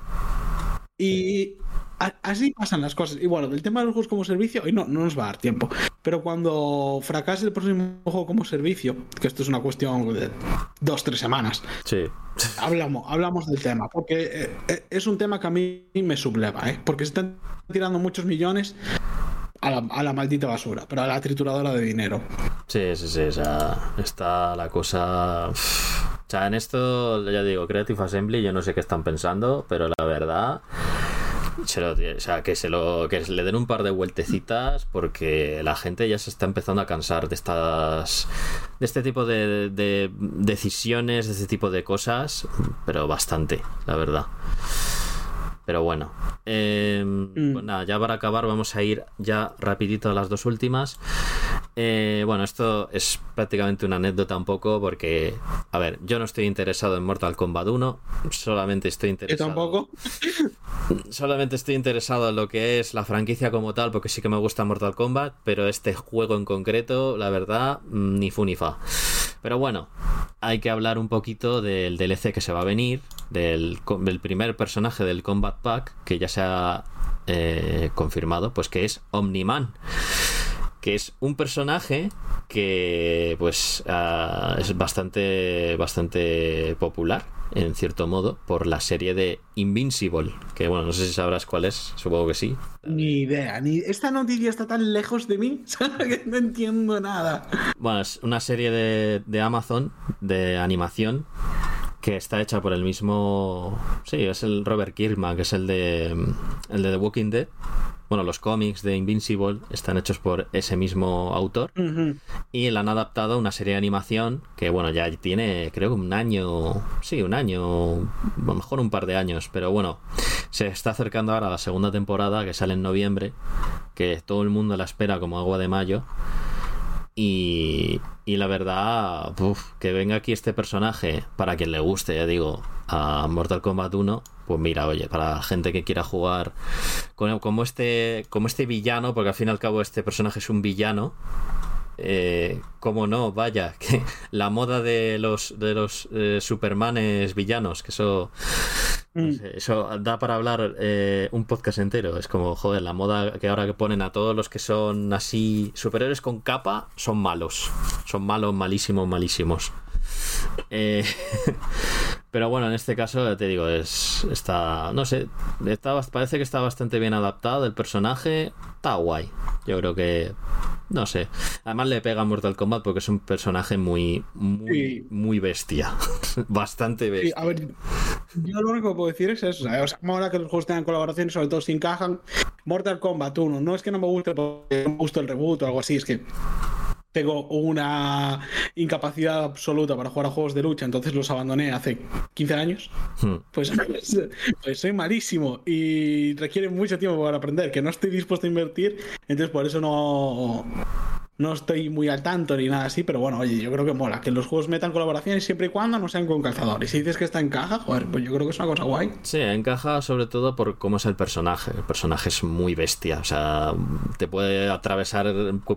Y a- así pasan las cosas. Y bueno, del tema de los juegos como servicio, hoy no, no nos va a dar tiempo. Pero cuando fracase el próximo juego como servicio, que esto es una cuestión de dos, tres semanas, Sí. hablamos, hablamos del tema. Porque eh, eh, es un tema que a mí me subleva, ¿eh? Porque se están tirando muchos millones a la, maldita basura, pero a la trituradora de dinero. Sí, sí, sí. O sea, está la cosa. O sea, en esto, ya digo, Creative Assembly, yo no sé qué están pensando, pero la verdad. O sea, que se lo que le den un par de vueltecitas porque la gente ya se está empezando a cansar de estas de este tipo de, de decisiones, de este tipo de cosas, pero bastante, la verdad. Pero bueno, eh, pues nada, ya para acabar vamos a ir ya rapidito a las dos últimas. Eh, bueno, esto es prácticamente una anécdota un poco porque, a ver, yo no estoy interesado en Mortal Kombat 1, solamente estoy Yo interesado... tampoco. Solamente estoy interesado en lo que es la franquicia como tal, porque sí que me gusta Mortal Kombat, pero este juego en concreto, la verdad, mm, ni fu ni fa. Pero bueno, hay que hablar un poquito del DLC que se va a venir, del, del primer personaje del Combat Pack, que ya se ha eh, confirmado, pues que es Omni-Man que es un personaje que pues ah, es bastante bastante popular en cierto modo, por la serie de Invincible, que bueno, no sé si sabrás cuál es, supongo que sí. Ni idea, ni esta noticia está tan lejos de mí que no entiendo nada. Bueno, es una serie de, de Amazon de animación que está hecha por el mismo. Sí, es el Robert Kirkman, que es el de, el de The Walking Dead. Bueno, los cómics de Invincible están hechos por ese mismo autor y la han adaptado a una serie de animación que, bueno, ya tiene, creo que un año, sí, un año, a lo mejor un par de años, pero bueno, se está acercando ahora la segunda temporada que sale en noviembre, que todo el mundo la espera como agua de mayo. Y, y la verdad, que venga aquí este personaje, para quien le guste, ya digo, a Mortal Kombat 1, pues mira, oye, para gente que quiera jugar con, como, este, como este villano, porque al fin y al cabo este personaje es un villano, eh, como no, vaya, que la moda de los, de los eh, Supermanes villanos, que eso, no sé, eso da para hablar eh, un podcast entero. Es como, joder, la moda que ahora que ponen a todos los que son así superiores con capa son malos. Son malos, malísimos, malísimos. Eh, pero bueno, en este caso, ya te digo, es está, no sé, está, parece que está bastante bien adaptado el personaje, está guay. Yo creo que, no sé, además le pega a Mortal Kombat porque es un personaje muy, muy, Sí. muy bestia, bastante Sí, bestia. a ver, yo lo único que puedo decir es eso. O sea, ahora que los juegos tengan colaboraciones, sobre todo si encajan. Mortal Kombat 1, no es que no me guste porque no me gustó el reboot o algo así, es que tengo una incapacidad absoluta para jugar a juegos de lucha, entonces los abandoné hace 15 años. Hmm. Pues, pues soy malísimo y requiere mucho tiempo para aprender, que no estoy dispuesto a invertir, entonces por eso no, no estoy muy al tanto ni nada así, pero bueno, oye, yo creo que mola, que los juegos metan colaboraciones siempre y cuando no sean con calzadores. Si dices que está en caja, joder, pues yo creo que es una cosa guay. Sí, encaja sobre todo por cómo es el personaje. El personaje es muy bestia. O sea, te puede atravesar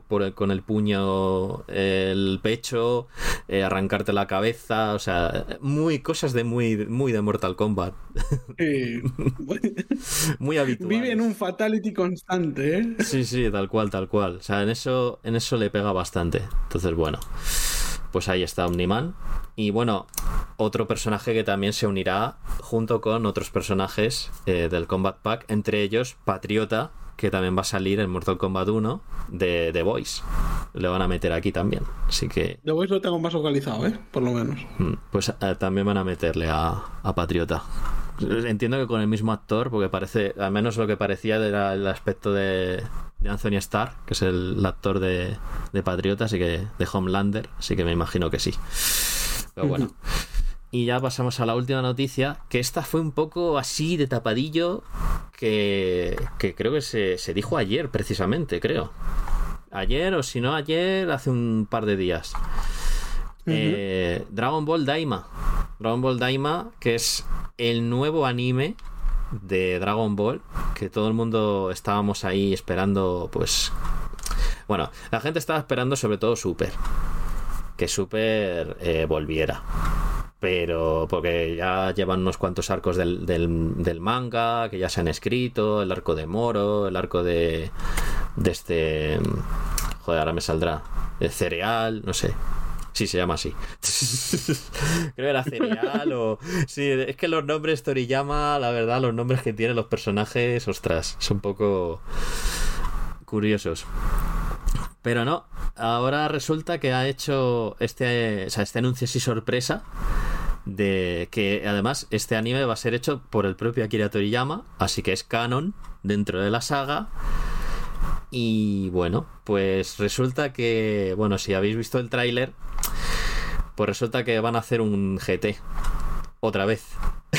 por- con el puño el pecho, eh, arrancarte la cabeza. O sea, muy cosas de muy, muy de Mortal Kombat. Eh, Muy habitual. vive en un fatality constante, ¿eh? Sí, sí, tal cual, tal cual. O sea, en eso, en eso le pega bastante. Entonces, bueno, pues ahí está Omniman. Y bueno, otro personaje que también se unirá junto con otros personajes eh, del Combat Pack, entre ellos Patriota, que también va a salir en Mortal Kombat 1 de The Voice. Le van a meter aquí también. Así que, The Voice lo tengo más localizado, ¿eh? Por lo menos. mm, pues eh, también van a meterle a, a Patriota. Entiendo que con el mismo actor, porque parece, al menos lo que parecía era el aspecto de, de Anthony Starr, que es el, el actor de, de Patriota, así que de Homelander, así que me imagino que sí. Pero bueno. Y ya pasamos a la última noticia, que esta fue un poco así de tapadillo, que, que creo que se, se dijo ayer precisamente, creo. Ayer o si no ayer, hace un par de días. Eh, Dragon Ball Daima. Dragon Ball Daima, que es el nuevo anime de Dragon Ball, que todo el mundo estábamos ahí esperando, pues... Bueno, la gente estaba esperando sobre todo Super. Que Super eh, volviera. Pero porque ya llevan unos cuantos arcos del, del, manga, que ya se han escrito, el arco de Moro, el arco de, de este... Joder, ahora me saldrá. El cereal, no sé. Sí, se llama así. Creo que era cereal o. Sí, es que los nombres Toriyama, la verdad, los nombres que tienen los personajes, ostras, son un poco curiosos. Pero no, ahora resulta que ha hecho este, o sea, este anuncio así sorpresa de que además este anime va a ser hecho por el propio Akira Toriyama, así que es canon dentro de la saga. Y bueno, pues resulta que, bueno, si habéis visto el tráiler, pues resulta que van a hacer un GT. Otra vez.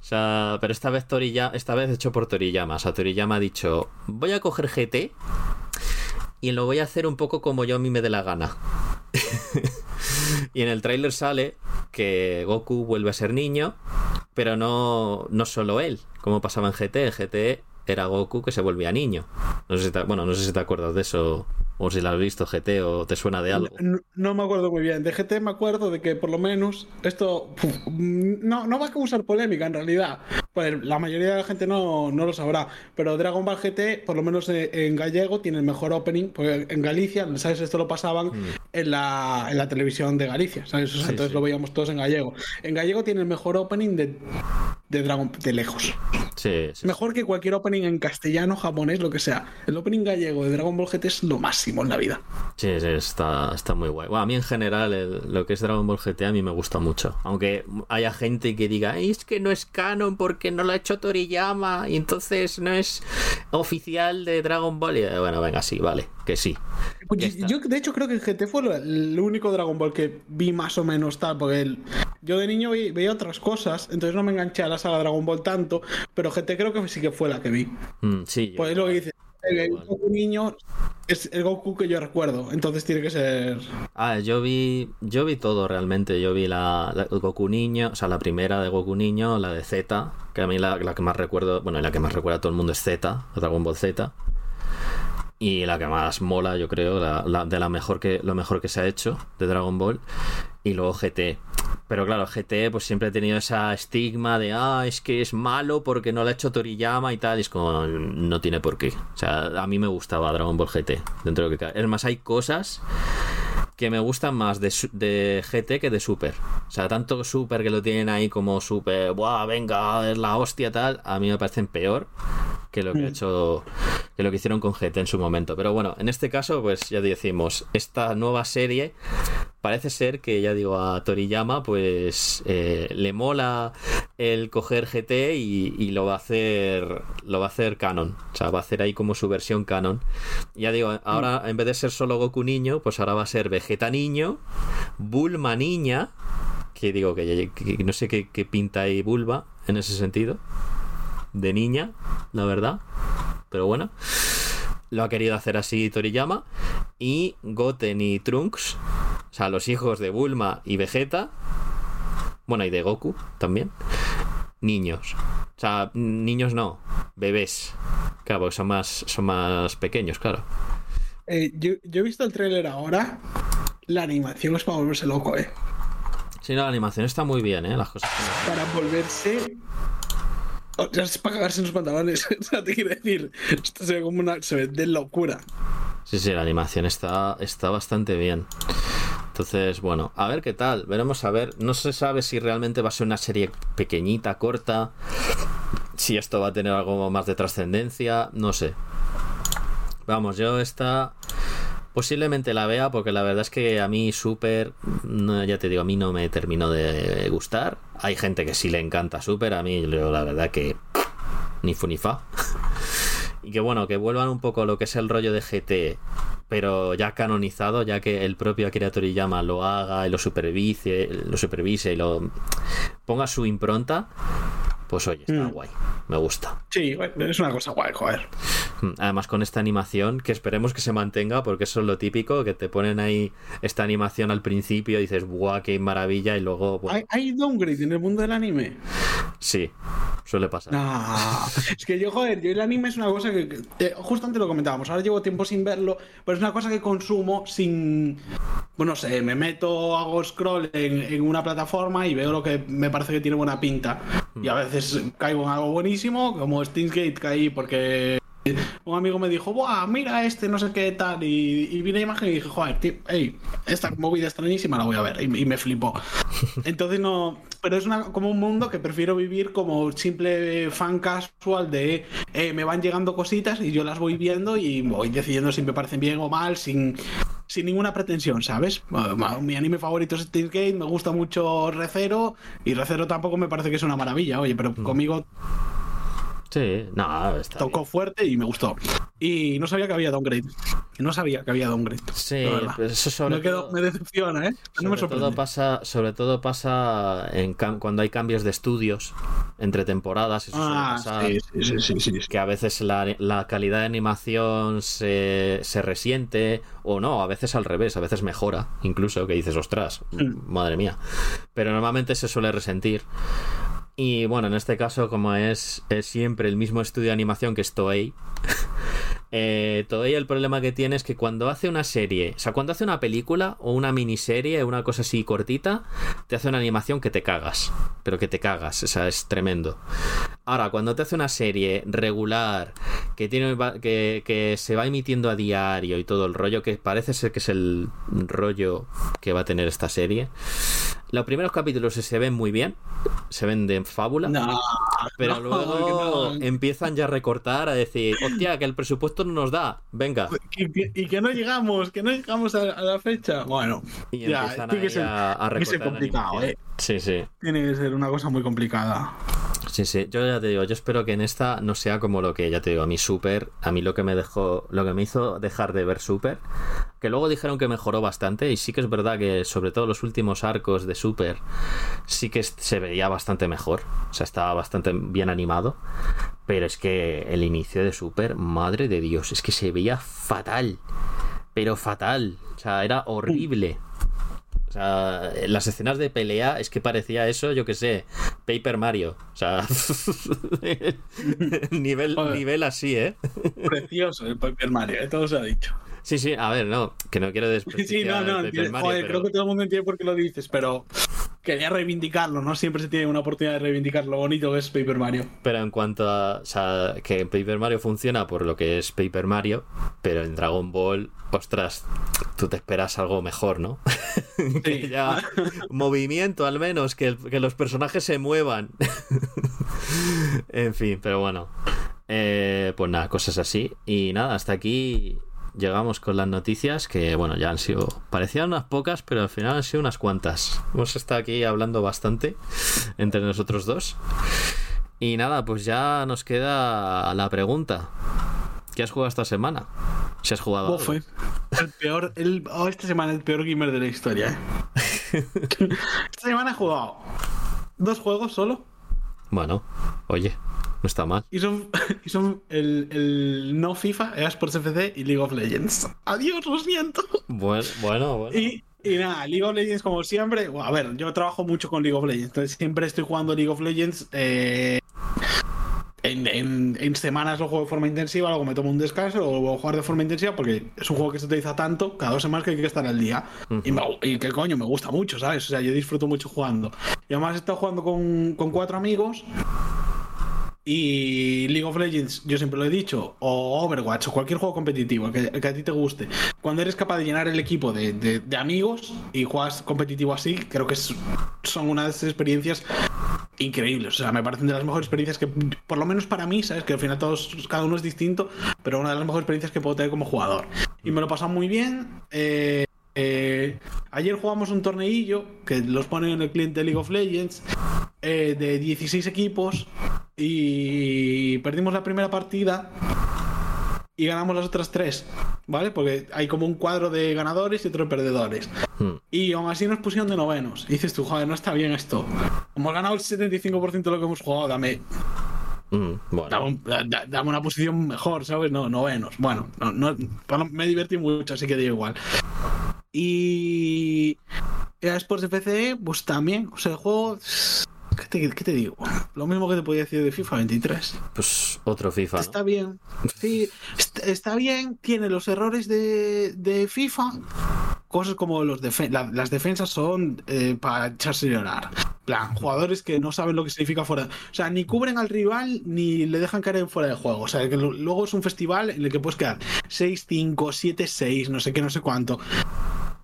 o sea, pero esta vez Toriyama, esta vez hecho por Toriyama. O sea, Toriyama ha dicho, voy a coger GT y lo voy a hacer un poco como yo a mí me dé la gana. y en el tráiler sale que Goku vuelve a ser niño, pero no, no solo él, como pasaba en GT. En GT era Goku que se volvía niño. No sé si te, bueno, no sé si te acuerdas de eso o si lo has visto GT o te suena de algo. No, me acuerdo muy bien. De GT me acuerdo de que por lo menos esto no, no va a causar polémica en realidad. Pues la mayoría de la gente no, no lo sabrá. Pero Dragon Ball GT, por lo menos eh, en gallego, tiene el mejor opening. Porque en Galicia, ¿sabes? Esto lo pasaban Mm. en, la, en la televisión de Galicia, ¿sabes? O sea, Sí, entonces sí. lo veíamos todos en gallego. En gallego tiene el mejor opening de, de Dragon de lejos. Sí, sí. Mejor que cualquier opening en castellano, japonés, lo que sea. El opening gallego de Dragon Ball GT es lo máximo en la vida. Sí, sí, está, está muy guay. Bueno, a mí en general el- lo que es Dragon Ball GT a mí me gusta mucho. Aunque haya gente que diga, "Ay, es que no es canon porque no lo ha hecho Toriyama y entonces no es oficial de Dragon Ball. Y, eh, bueno, venga, sí, vale, que sí. Pues yo, de hecho, creo que el GT fue el único Dragon Ball que vi más o menos tal, porque el- yo de niño vi- veía otras cosas, entonces no me enganché a la saga Dragon Ball tanto, pero GT creo que sí que fue la que vi. Mm, sí, Pues es lo que dice. El. Goku niño es el Goku que yo recuerdo, entonces tiene que ser. Ah, yo vi, yo vi todo realmente. Yo vi la, la- Goku niño, o sea, la primera de Goku niño, la de Z, que a mí la, que más recuerdo, bueno, y la que más recuerda a todo el mundo es Z, Dragon Ball Z. Y la que más mola, yo creo, de la mejor que, lo mejor que se ha hecho de Dragon Ball. Y luego GT. Pero claro, GT pues siempre ha tenido esa estigma de, ah, es que es malo porque no lo ha hecho Toriyama y tal. Y es como, no tiene por qué. O sea, a mí me gustaba Dragon Ball GT, dentro de lo que cabe. Es más, hay cosas que me gustan más de, GT que de Super. O sea, tanto Super que lo tienen ahí como Super, ¡buah, venga, es la hostia tal! A mí me parecen peor que lo que ha hecho que lo que hicieron con GT en su momento. Pero bueno, en este caso, pues ya decimos, esta nueva serie parece ser que, ya digo, a Toriyama, pues eh, le mola el coger GT y, lo va a hacer lo va a hacer canon. O sea, va a hacer ahí como su versión canon. Ya digo, ahora en vez de ser solo Goku niño, pues ahora va a ser Vegeta niño, Bulma niña, que digo que, que no sé qué, pinta ahí Bulma en ese sentido, de niña, la verdad. Pero bueno, lo ha querido hacer así Toriyama. Y Goten y Trunks, o sea, los hijos de Bulma y Vegeta, bueno, y de Goku también, niños. O sea, niños no, bebés. Claro, porque son más, son más pequeños, claro. Eh, yo, yo he visto el tráiler ahora. La animación es para volverse loco, eh. Sí, no, la animación está muy bien, ¿eh? Las cosas. Para volverse. O es para cagarse en los pantalones. o te quiero decir. Esto se ve como una. Se ve de locura. Sí, sí, la animación está, está bastante bien. Entonces, bueno, a ver qué tal. Veremos a ver. No se sabe si realmente va a ser una serie pequeñita, corta. Si esto va a tener algo más de trascendencia. No sé. Vamos, yo esta posiblemente la vea porque la verdad es que a mí Super, no, ya te digo, a mí no me terminó de gustar. Hay gente que sí le encanta Super, a mí la verdad que ni fu ni fa. Y que bueno, que vuelvan un poco lo que es el rollo de GT, pero ya canonizado, ya que el propio Akira Toriyama lo haga y lo supervise, lo supervise y lo ponga su impronta, pues oye, está Mm. guay, me gusta. Sí, es una cosa guay, joder. Además con esta animación, que esperemos que se mantenga, porque eso es lo típico, que te ponen ahí esta animación al principio y dices, ¡buah, qué maravilla! Y luego, bueno, ¿Hay, hay downgrade en el mundo del anime? sí, suele pasar. Es que yo, joder, yo el anime es una cosa que, que- eh, justo antes lo comentábamos, ahora llevo tiempo sin verlo, pero es una cosa que consumo sin, bueno, no sé, me meto, hago scroll en, en una plataforma y veo lo que me parece que tiene buena pinta. Y a veces caigo en algo buenísimo, como Steins Gate caí porque un amigo me dijo, Buah, mira este, no sé qué tal, y, y vi la imagen y dije, joder, tío, ey, esta movida extrañísima la voy a ver, y, y me flipó. Entonces no, pero es una, como un mundo que prefiero vivir como simple fan casual de eh, me van llegando cositas y yo las voy viendo y voy decidiendo si me parecen bien o mal, sin, sin ninguna pretensión, ¿sabes? Mi anime favorito es Steins Gate, me gusta mucho Recero, y Recero tampoco me parece que es una maravilla, oye, pero conmigo Sí, no, tocó bien. fuerte y me gustó. Y no sabía que había downgrade. No sabía que había downgrade. Sí, eso sobre me, quedo- todo- me decepciona, ¿eh? No me Sobre sorprende. todo pasa, sobre todo pasa en cuando hay cambios de estudios entre temporadas. Eso Ah, pasar. sí, sí, sí, sí, sí, sí. Que a veces la, la calidad de animación se, se resiente, o no, a veces al revés, a veces mejora, incluso, que dices, ostras, Mm. madre mía. Pero normalmente se suele resentir. Y bueno, en este caso, como es, siempre el mismo estudio de animación que es Toei, Eh, el problema que tiene es que cuando hace una serie, o sea, cuando hace una película o una miniserie, una cosa así cortita, te hace una animación que te cagas. Pero que te cagas, o sea, es tremendo. Ahora, cuando te hace una serie regular, que, tiene, que, que se va emitiendo a diario y todo el rollo, que parece ser que es el rollo que va a tener esta serie, los primeros capítulos se ven muy bien, se ven de fábula, pero luego empiezan ya a recortar, a decir, hostia, que el presupuesto no nos da, venga. Y que, no llegamos, que no llegamos a, la fecha. Bueno, y ya, tiene que ser, a, complicado, ¿eh? Sí, sí. Tiene que ser una cosa muy complicada. Sí, sí, yo ya te digo, yo espero que en esta no sea como lo que ya te digo, a mí Super, a mí lo que me dejó, lo que me hizo dejar de ver Super, que luego dijeron que mejoró bastante y sí que es verdad que sobre todo los últimos arcos de Super sí que se veía bastante mejor, o sea, estaba bastante bien animado, pero es que el inicio de Super, madre de Dios, es que se veía fatal, pero fatal, o sea, era horrible. O sea, las escenas de pelea es que parecía eso, yo que sé, Paper Mario. O sea, nivel, nivel así, ¿eh? Precioso el Paper Mario, ¿eh? todo se ha dicho. Sí, sí, a ver, no, que no quiero desprestigiar Sí, no, no, joder, creo que todo el mundo entiende por qué lo dices, pero quería reivindicarlo, ¿no? Siempre se tiene una oportunidad de reivindicar lo bonito que es Paper Mario. Pero en cuanto a, o sea, que Paper Mario funciona por lo que es Paper Mario, pero en Dragon Ball, ostras, tú te esperas algo mejor, ¿no? Sí. ya, movimiento al menos, que, que los personajes se muevan. en fin, pero bueno. Eh, pues nada, cosas así. Y nada, hasta aquí llegamos con las noticias que, bueno, ya han sido, parecían unas pocas, pero al final han sido unas cuantas. Hemos estado aquí hablando bastante entre nosotros dos. Y nada, pues ya nos queda la pregunta. ¿Qué has jugado esta semana? Si has jugado. fue el peor, el, oh, esta semana el peor gamer de la historia. ¿eh? esta semana he jugado dos juegos solo. Bueno, oye, no está mal. Y son, son el, no FIFA, Sports FC y League of Legends. Adiós, lo siento. Bueno, bueno, bueno. Y, nada, League of Legends como siempre. a ver, yo trabajo mucho con League of Legends, entonces siempre estoy jugando League of Legends. Eh, en, semanas lo juego de forma intensiva, luego me tomo un descanso, o voy a jugar de forma intensiva porque es un juego que se utiliza tanto, cada dos semanas que hay que estar al día. y, que coño, me gusta mucho, ¿sabes? O sea, yo disfruto mucho jugando. Y además he estado jugando con, con cuatro amigos y League of Legends, yo siempre lo he dicho, o Overwatch, o cualquier juego competitivo que, a ti te guste, cuando eres capaz de llenar el equipo de, amigos y juegas competitivo así, creo que son unas experiencias increíbles. O sea, me parecen de las mejores experiencias que, por lo menos para mí, sabes que al final todos, cada uno es distinto, pero una de las mejores experiencias que puedo tener como jugador. Y me lo he pasado muy bien. Eh, eh, ayer jugamos un torneillo que los ponen en el cliente League of Legends eh, de 16 equipos y perdimos la primera partida y ganamos las otras tres, ¿vale? Porque hay como un cuadro de ganadores y otro de perdedores. Hmm. Y aún así nos pusieron de novenos. Y dices tú, joder, no está bien esto. Hemos ganado el 75% de lo que hemos jugado, dame. Dame, una posición mejor, ¿sabes? No, novenos. Bueno, no, me divertí mucho, así que digo igual. Y. Era Sports FC, pues también. O sea, el juego ¿Qué te, digo? Lo mismo que te podía decir de FIFA 23. Pues otro FIFA. Está bien. Sí, está, bien. Tiene los errores de, FIFA. Cosas como los las defensas son eh, para echarse a llorar. plan, jugadores que no saben lo que significa fuera. O sea, ni cubren al rival ni le dejan caer en fuera de juego. O sea, que luego es un festival en el que puedes quedar 6-5, 7-6, no sé qué, no sé cuánto.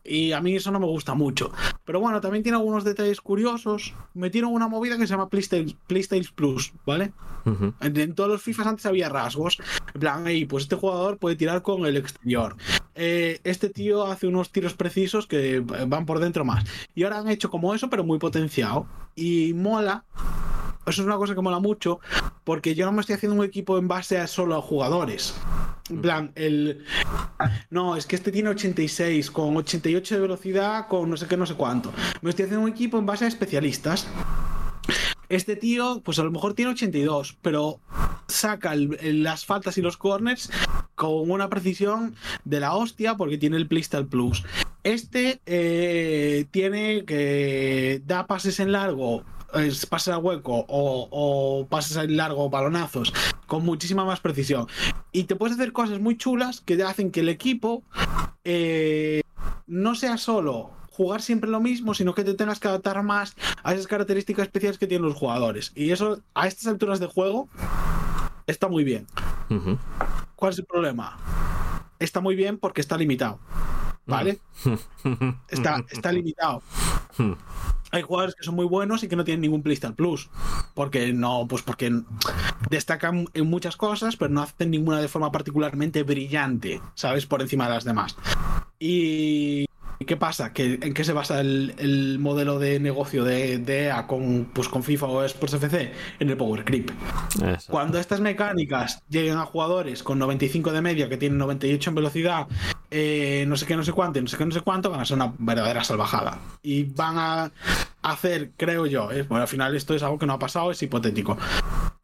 Y a mí eso no me gusta mucho. Pero bueno, también tiene algunos detalles curiosos. Metieron una movida que se llama Playstyles, Plus, ¿vale? en, todos los FIFAs antes había rasgos. En plan, ahí, pues este jugador puede tirar con el exterior. Eh, este tío hace unos tiros precisos que van por dentro más. Y ahora han hecho como eso, pero muy potenciado. Y mola eso es una cosa que mola mucho, porque yo no me estoy haciendo un equipo en base a solo a jugadores. En plan, el. No, es que este tiene 86, con 88 de velocidad, con no sé qué, no sé cuánto. Me estoy haciendo un equipo en base a especialistas. Este tío, pues a lo mejor tiene 82, pero saca las faltas y los corners con una precisión de la hostia porque tiene el Playstyle Plus. Este eh, tiene que da pases en largo es, pases al hueco o, o pases al largo balonazos con muchísima más precisión. Y te puedes hacer cosas muy chulas que hacen que el equipo eh, no sea solo jugar siempre lo mismo, sino que te tengas que adaptar más a esas características especiales que tienen los jugadores. Y eso a estas alturas de juego está muy bien. ¿Cuál es el problema? Está muy bien porque está limitado. ¿Vale? Está, está limitado. Hay jugadores que son muy buenos y que no tienen ningún Playstation Plus. Porque no, pues porque destacan en muchas cosas, pero no hacen ninguna de forma particularmente brillante, ¿sabes? Por encima de las demás. Y. ¿Qué pasa? ¿Que, ¿En qué se basa el, el modelo de negocio de, de EA con, pues, con FIFA o Sports FC? En el Power Creep. Cuando estas mecánicas lleguen a jugadores con 95 de media, que tienen 98 en velocidad, eh, no sé qué, no sé cuánto, y no sé qué, no sé cuánto, van a ser una verdadera salvajada. Y van a hacer, creo yo, eh, bueno, al final esto es algo que no ha pasado, es hipotético.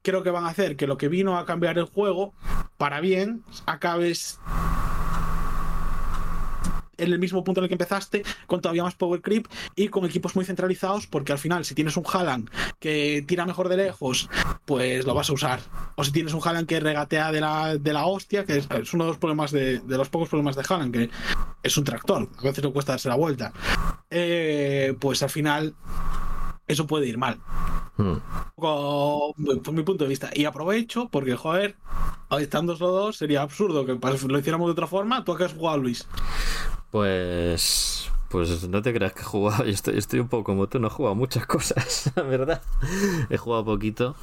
Creo que van a hacer que lo que vino a cambiar el juego, para bien, acabes en el mismo punto en el que empezaste, con todavía más power creep y con equipos muy centralizados, porque al final, si tienes un Haaland que tira mejor de lejos, pues lo vas a usar. O si tienes un Haaland que regatea de la, de la hostia, que es, uno de los problemas de, de los pocos problemas de Haaland, que es un tractor, a veces le cuesta darse la vuelta. Eh, pues al final eso puede ir mal. Mm. Poco, por mi punto de vista. Y aprovecho porque, joder, estando los dos, sería absurdo que lo hiciéramos de otra forma. ¿Tú a qué has jugado, Luis? Pues. Pues no te creas que he jugado. Yo estoy, estoy un poco como tú, no he jugado muchas cosas, la verdad. He jugado poquito.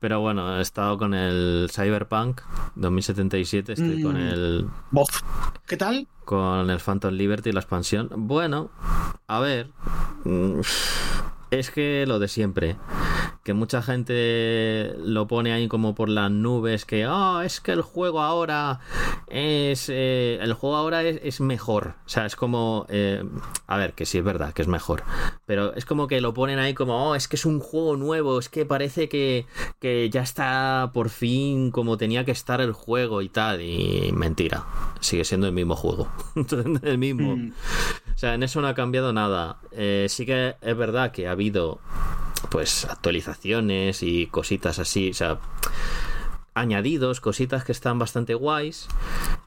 Pero bueno, he estado con el Cyberpunk 2077. Estoy Mm. con el. Bof. ¿Qué tal? Con el Phantom Liberty, la expansión. Bueno, a ver. Es que lo de siempre. Que mucha gente lo pone ahí como por las nubes. Que, ah, es que el juego ahora es. eh, el juego ahora es, es mejor. O sea, es como. eh, a ver, que sí es verdad que es mejor. Pero es como que lo ponen ahí como, oh, es que es un juego nuevo. Es que parece que, que ya está por fin como tenía que estar el juego y tal. Y mentira. Sigue siendo el mismo juego. el mismo. Mm. O sea, en eso no ha cambiado nada. Eh, sí que es verdad que ha habido pues actualizaciones y cositas así, o sea, añadidos, cositas que están bastante guays,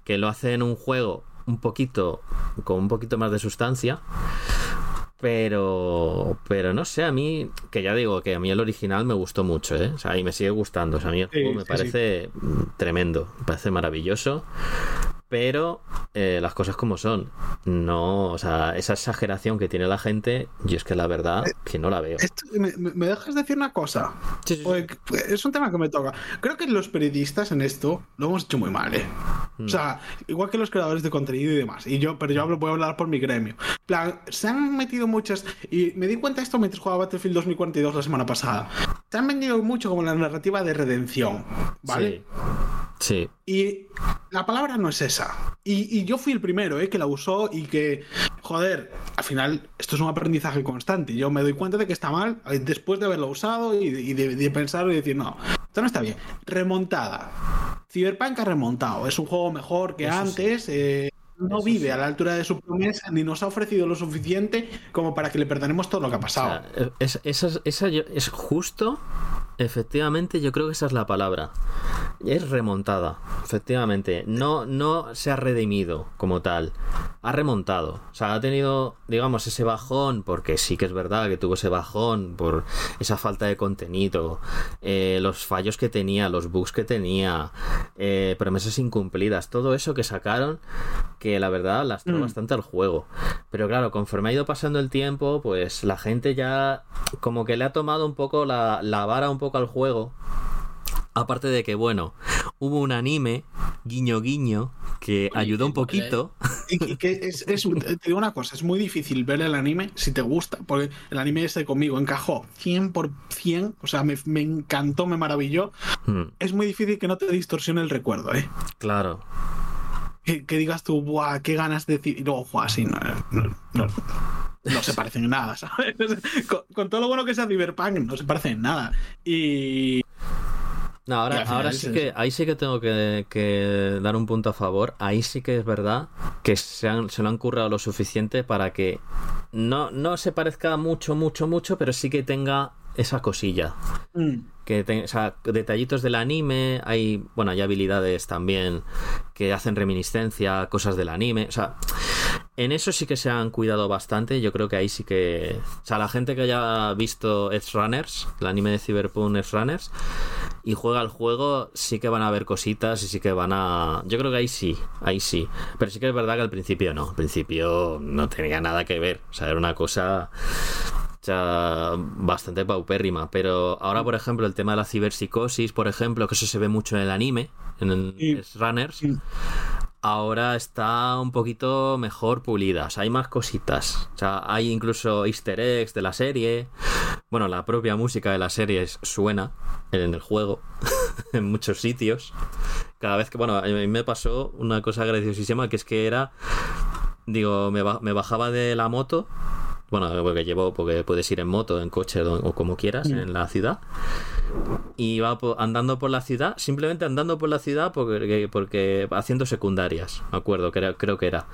que lo hacen un juego un poquito con un poquito más de sustancia. Pero, pero no sé, a mí, que ya digo que a mí el original me gustó mucho, ¿eh? O sea, y me sigue gustando. O sea, a mí el Sí, juego me sí, parece mm, tremendo, me parece maravilloso. Pero eh, las cosas como son. No, o sea, esa exageración que tiene la gente, yo es que la verdad que no la veo. Esto- me, dejas decir una cosa? Sí, sí, sí. Porque es un tema que me toca. Creo que los periodistas en esto lo hemos hecho muy mal, ¿eh? Mm. O sea, igual que los creadores de contenido y demás. Y yo, pero yo hablo, voy a hablar por mi gremio. En plan, se han metido muchas. Y me di cuenta de esto mientras jugaba Battlefield 2042 la semana pasada. Se han vendido mucho como la narrativa de redención. ¿Vale? Sí. Y la palabra no es esa. Y, y yo fui el primero, ¿eh? Que la usó y que, joder, al final esto es un aprendizaje constante. Yo me doy cuenta de que está mal eh, después de haberlo usado y de, y de- de pensarlo y decir, no, esto no está bien. Remontada. Cyberpunk ha remontado. Es un juego mejor que Eso sí. antes. eh, no Eso vive sí. a la altura de su promesa ni nos ha ofrecido lo suficiente como para que le perdonemos todo lo que ha O pasado. sea, es, es justo, efectivamente, yo creo que esa es la palabra. Es remontada, efectivamente. No, no se ha redimido como tal. Ha remontado. O sea, ha tenido, digamos, ese bajón, porque sí que es verdad que tuvo ese bajón por esa falta de contenido, eh, los fallos que tenía, los bugs que tenía, eh, promesas incumplidas, todo eso que sacaron, que la verdad lastró Mm. bastante al juego. Pero claro, conforme ha ido pasando el tiempo, pues la gente ya como que le ha tomado un poco la, la vara un poco al juego. Aparte de que, bueno, hubo un anime, guiño guiño, que ayudó un poquito. Y que- es, es- te digo una cosa, es muy difícil ver el anime si te gusta, porque el anime ese conmigo encajó 100%, o sea, me, me encantó, me maravilló. Hmm, Es muy difícil que no te distorsione el recuerdo, ¿eh? claro. Que, que digas tú, ¡buah, qué ganas de decir! Y luego, ¡buah, sí, no, no, no, no se parecen en nada, ¿sabes? Con, con todo lo bueno que sea Cyberpunk, no se parecen en nada. Y. No, ahora, ahora sí que, ahí sí que tengo que, que dar un punto a favor. Ahí sí que es verdad que se, han- se lo han currado lo suficiente para que no, no se parezca mucho, mucho, mucho, pero sí que tenga esa cosilla. Mm. Que te- o sea, detallitos del anime, hay, bueno, hay habilidades también que hacen reminiscencia, a cosas del anime, o sea, en eso sí que se han cuidado bastante, yo creo que ahí sí que, o sea, la gente que haya visto Edge Runners, el anime de Cyberpunk Edge Runners, y juega al juego, sí que van a ver cositas y sí que van a, yo creo que ahí sí, ahí sí, pero sí que es verdad que al principio no, al principio no tenía nada que ver, o sea, era una cosa o sea, bastante paupérrima. Pero ahora, por ejemplo, el tema de la ciberpsicosis, por ejemplo, que eso se ve mucho en el anime, en el Sí. Runners, Sí. Ahora está un poquito mejor pulida. O sea, hay más cositas. O sea, hay incluso easter eggs de la serie. Bueno, la propia música de la serie suena en el juego, en muchos sitios. Cada vez que, bueno, a mí me pasó una cosa graciosísima que es que era, digo, me bajaba de la moto. Bueno, porque llevo, porque puedes ir en moto, en coche o como quieras en la ciudad. Y iba po- andando por la ciudad, simplemente andando por la ciudad porque, porque haciendo secundarias, me acuerdo, creo, creo que era.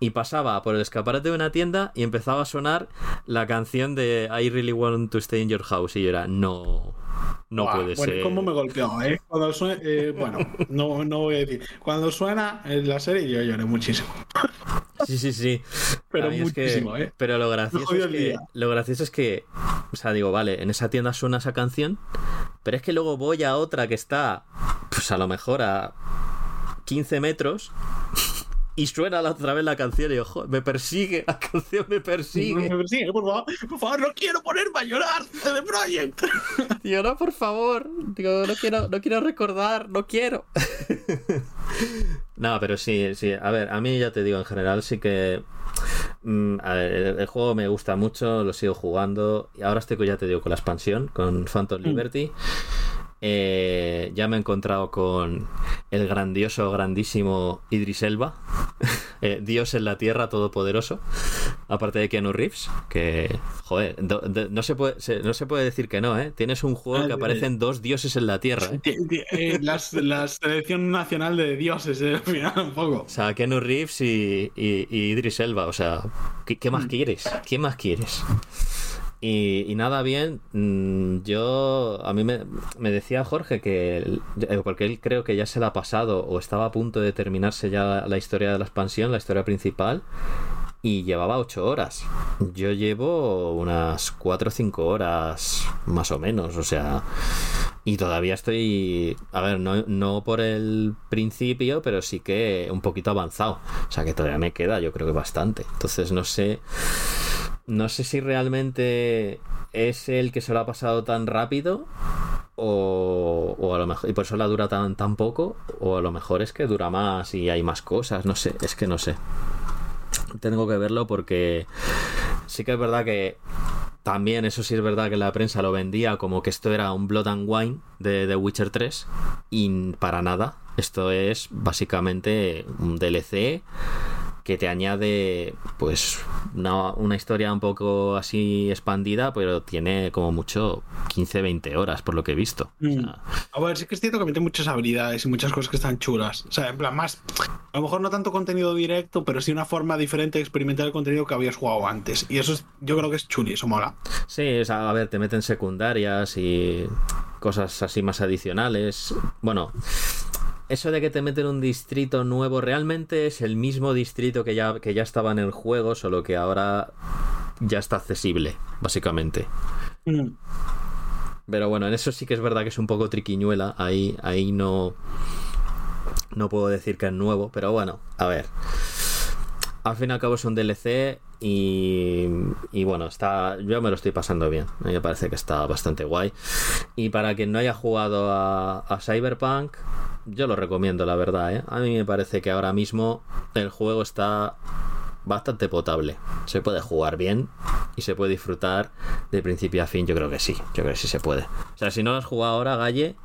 Y pasaba por el escaparate de una tienda y empezaba a sonar la canción de I Really Want to Stay in Your House. Y yo era, no, no puede bueno, ser. ¿Cómo me golpeó, eh? Cuando suena, eh, bueno, no, no voy a decir. Cuando suena en la serie, yo lloré muchísimo. Sí, sí, sí. Pero A mí es que- muchísimo, ¿eh? Pero lo gracioso, es que, lo gracioso es que, o sea, digo, vale, en esa tienda suena esa canción, pero es que luego voy a otra que está, pues a lo mejor a 15 metros y suena la otra vez la canción y yo, "Jo, me persigue, la canción me persigue. Me persigue, por favor, por favor, no quiero ponerme a llorar de The Project. Yo, no, por favor, digo, no quiero, no quiero recordar, no quiero. no, pero sí, sí, a ver, a mí ya te digo, en general sí que... mm, a ver, el, el juego me gusta mucho, lo sigo jugando. Y ahora estoy, ya te digo, con la expansión, con Phantom Liberty. Eh, ya me he encontrado con el grandioso, grandísimo Idris Elba, eh, Dios en la Tierra Todopoderoso, aparte de Keanu Reeves, que, joder, do- do- no, se puede, se- no se puede decir que no, ¿eh? Tienes un juego Ah, que sí. aparecen dos dioses en la Tierra, ¿eh? Eh, las- la selección nacional de dioses, eh, al final, un poco. O sea, Keanu Reeves y, y- y Idris Elba, o sea, ¿qué, qué más Mm. quieres? ¿Qué más quieres? Y, nada bien, mm, yo a mí me, decía Jorge que, eh, porque él creo que ya se la ha pasado o estaba a punto de terminarse ya la historia de la expansión, la historia principal, y llevaba ocho horas. Yo llevo unas cuatro o cinco horas más o menos, o sea, y todavía estoy, a ver, no, no por el principio, pero sí que un poquito avanzado, o sea que todavía me queda, yo creo que bastante. Entonces no sé, no sé si realmente es el que se lo ha pasado tan rápido o, o a lo mejor y por eso la dura tan tan poco o a lo mejor es que dura más y hay más cosas no sé es que no sé. Tengo que verlo porque sí que es verdad que también eso sí es verdad que la prensa lo vendía como que esto era un Blood and Wine de The Witcher 3 y para nada. Esto es básicamente un DLC que te añade pues una, una historia un poco así expandida pero tiene como mucho 15-20 horas por lo que he visto O Mm. sea, A ver, sí que es cierto que mete muchas habilidades y muchas cosas que están chulas. O sea, en plan, más. A lo mejor no tanto contenido directo, pero sí una forma diferente de experimentar el contenido que habías jugado antes. Y eso es, yo creo que es chuli, eso mola. Sí, o sea, a ver, te meten secundarias y cosas así más adicionales. Bueno, eso de que te meten un distrito nuevo realmente es el mismo distrito que ya, que ya estaba en el juego, solo que ahora ya está accesible, básicamente. Mm. Pero bueno, en eso sí que es verdad que es un poco triquiñuela. Ahí, ahí no. No puedo decir que es nuevo, pero bueno, a ver. Al fin y al cabo es un DLC y, bueno, está yo me lo estoy pasando bien. A mí me parece que está bastante guay. Y para quien no haya jugado a, a Cyberpunk, yo lo recomiendo, la verdad. ¿eh? A mí me parece que ahora mismo el juego está bastante potable. Se puede jugar bien y se puede disfrutar de principio a fin. Yo creo que sí, yo creo que sí se puede. O sea, si no lo has jugado ahora, Galle,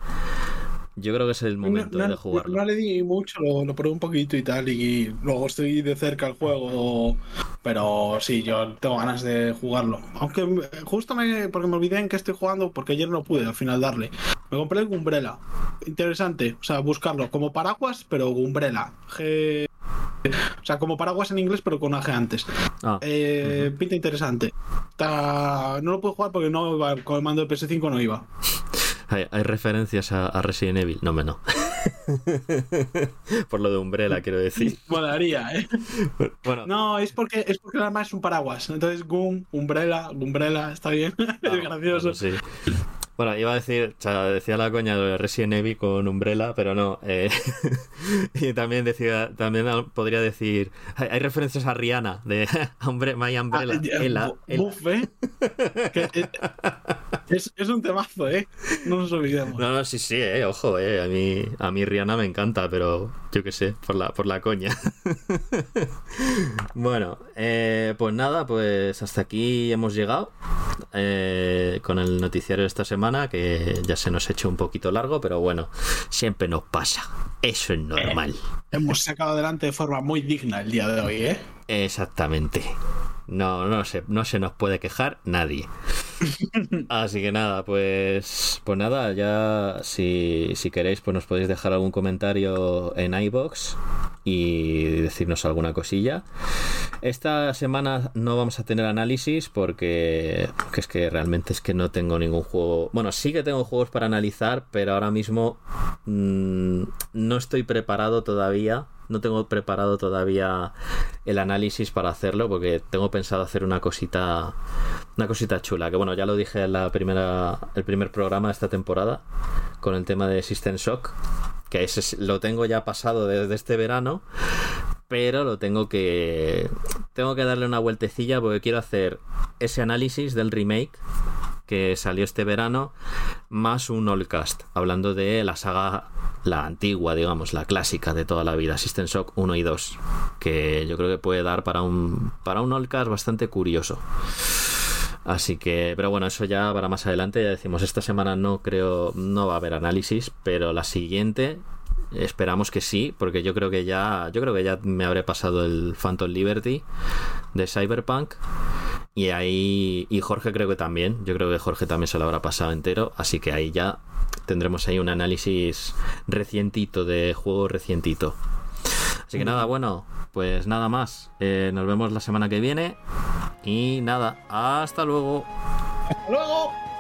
yo creo que es el momento no, de jugarlo. no le di mucho, lo, lo probé un poquito y tal, y luego estoy de cerca al juego, pero sí, yo tengo ganas de jugarlo. Aunque justo me, porque me olvidé en que estoy jugando, porque ayer no pude al final darle. Me compré el Gumbrella. Interesante, o sea, buscarlo como paraguas, pero Gumbrella. G O sea, como paraguas en inglés, pero con AG antes. Ah, Eh, Pinta interesante. Está- No lo puedo jugar porque no iba, con el mando de PS5 no iba. hay, hay referencias a, a Resident Evil. No, me no. Por lo de Umbrella, quiero decir. Molaría, ¿eh? Bueno, No, es porque, es porque el arma es un paraguas. Entonces, Goom, Umbrella, Umbrella, está bien. es gracioso. Bueno, sí. Bueno, iba a decir, o sea, decía la coña de Resident Evil con Umbrella, pero no. eh, y también decía, también podría decir, hay, hay referencias a Rihanna de My Umbrella. Ah, Ela. Buff, ¿eh? Que, eh, es, es un temazo, ¿eh? No nos olvidemos. No, no, sí, sí, eh, ojo, eh, a mí, a mí Rihanna me encanta, pero yo qué sé, por la, por la coña. bueno, eh, pues nada, pues hasta aquí hemos llegado eh, con el noticiario de esta semana, que ya se nos ha hecho un poquito largo, pero bueno, siempre nos pasa, eso es normal. Hemos sacado adelante de forma muy digna el día de hoy, ¿eh? Exactamente. No, no se, no se nos puede quejar nadie. Así que nada, pues, pues nada, ya si, si queréis, pues nos podéis dejar algún comentario en iBox y decirnos alguna cosilla. Esta semana no vamos a tener análisis porque, porque es que realmente es que no tengo ningún juego. Bueno, sí que tengo juegos para analizar, pero ahora mismo mm, no estoy preparado todavía. No tengo preparado todavía el análisis para hacerlo porque tengo pensado hacer una cosita una cosita chula que bueno ya lo dije en la primera el primer programa de esta temporada con el tema de System Shock que ese es- lo tengo ya pasado desde este verano pero lo tengo que tengo que darle una vueltecilla porque quiero hacer ese análisis del remake que salió este verano más un Allcast hablando de la saga la antigua digamos la clásica de toda la vida System Shock 1 y 2 que yo creo que puede dar para un para un Allcast bastante curioso Así que, pero bueno, eso ya para más adelante. Ya decimos, esta semana no creo, no va a haber análisis, pero la siguiente esperamos que sí, porque yo creo que ya, yo creo que ya me habré pasado el Phantom Liberty de Cyberpunk. Y ahí, y Jorge creo que también, yo creo que Jorge también se lo habrá pasado entero, así que ahí ya tendremos ahí un análisis recientito de juego recientito. Así que nada, bueno, pues nada más. Eh, nos vemos la semana que viene. Y nada, hasta luego. ¡Hasta luego!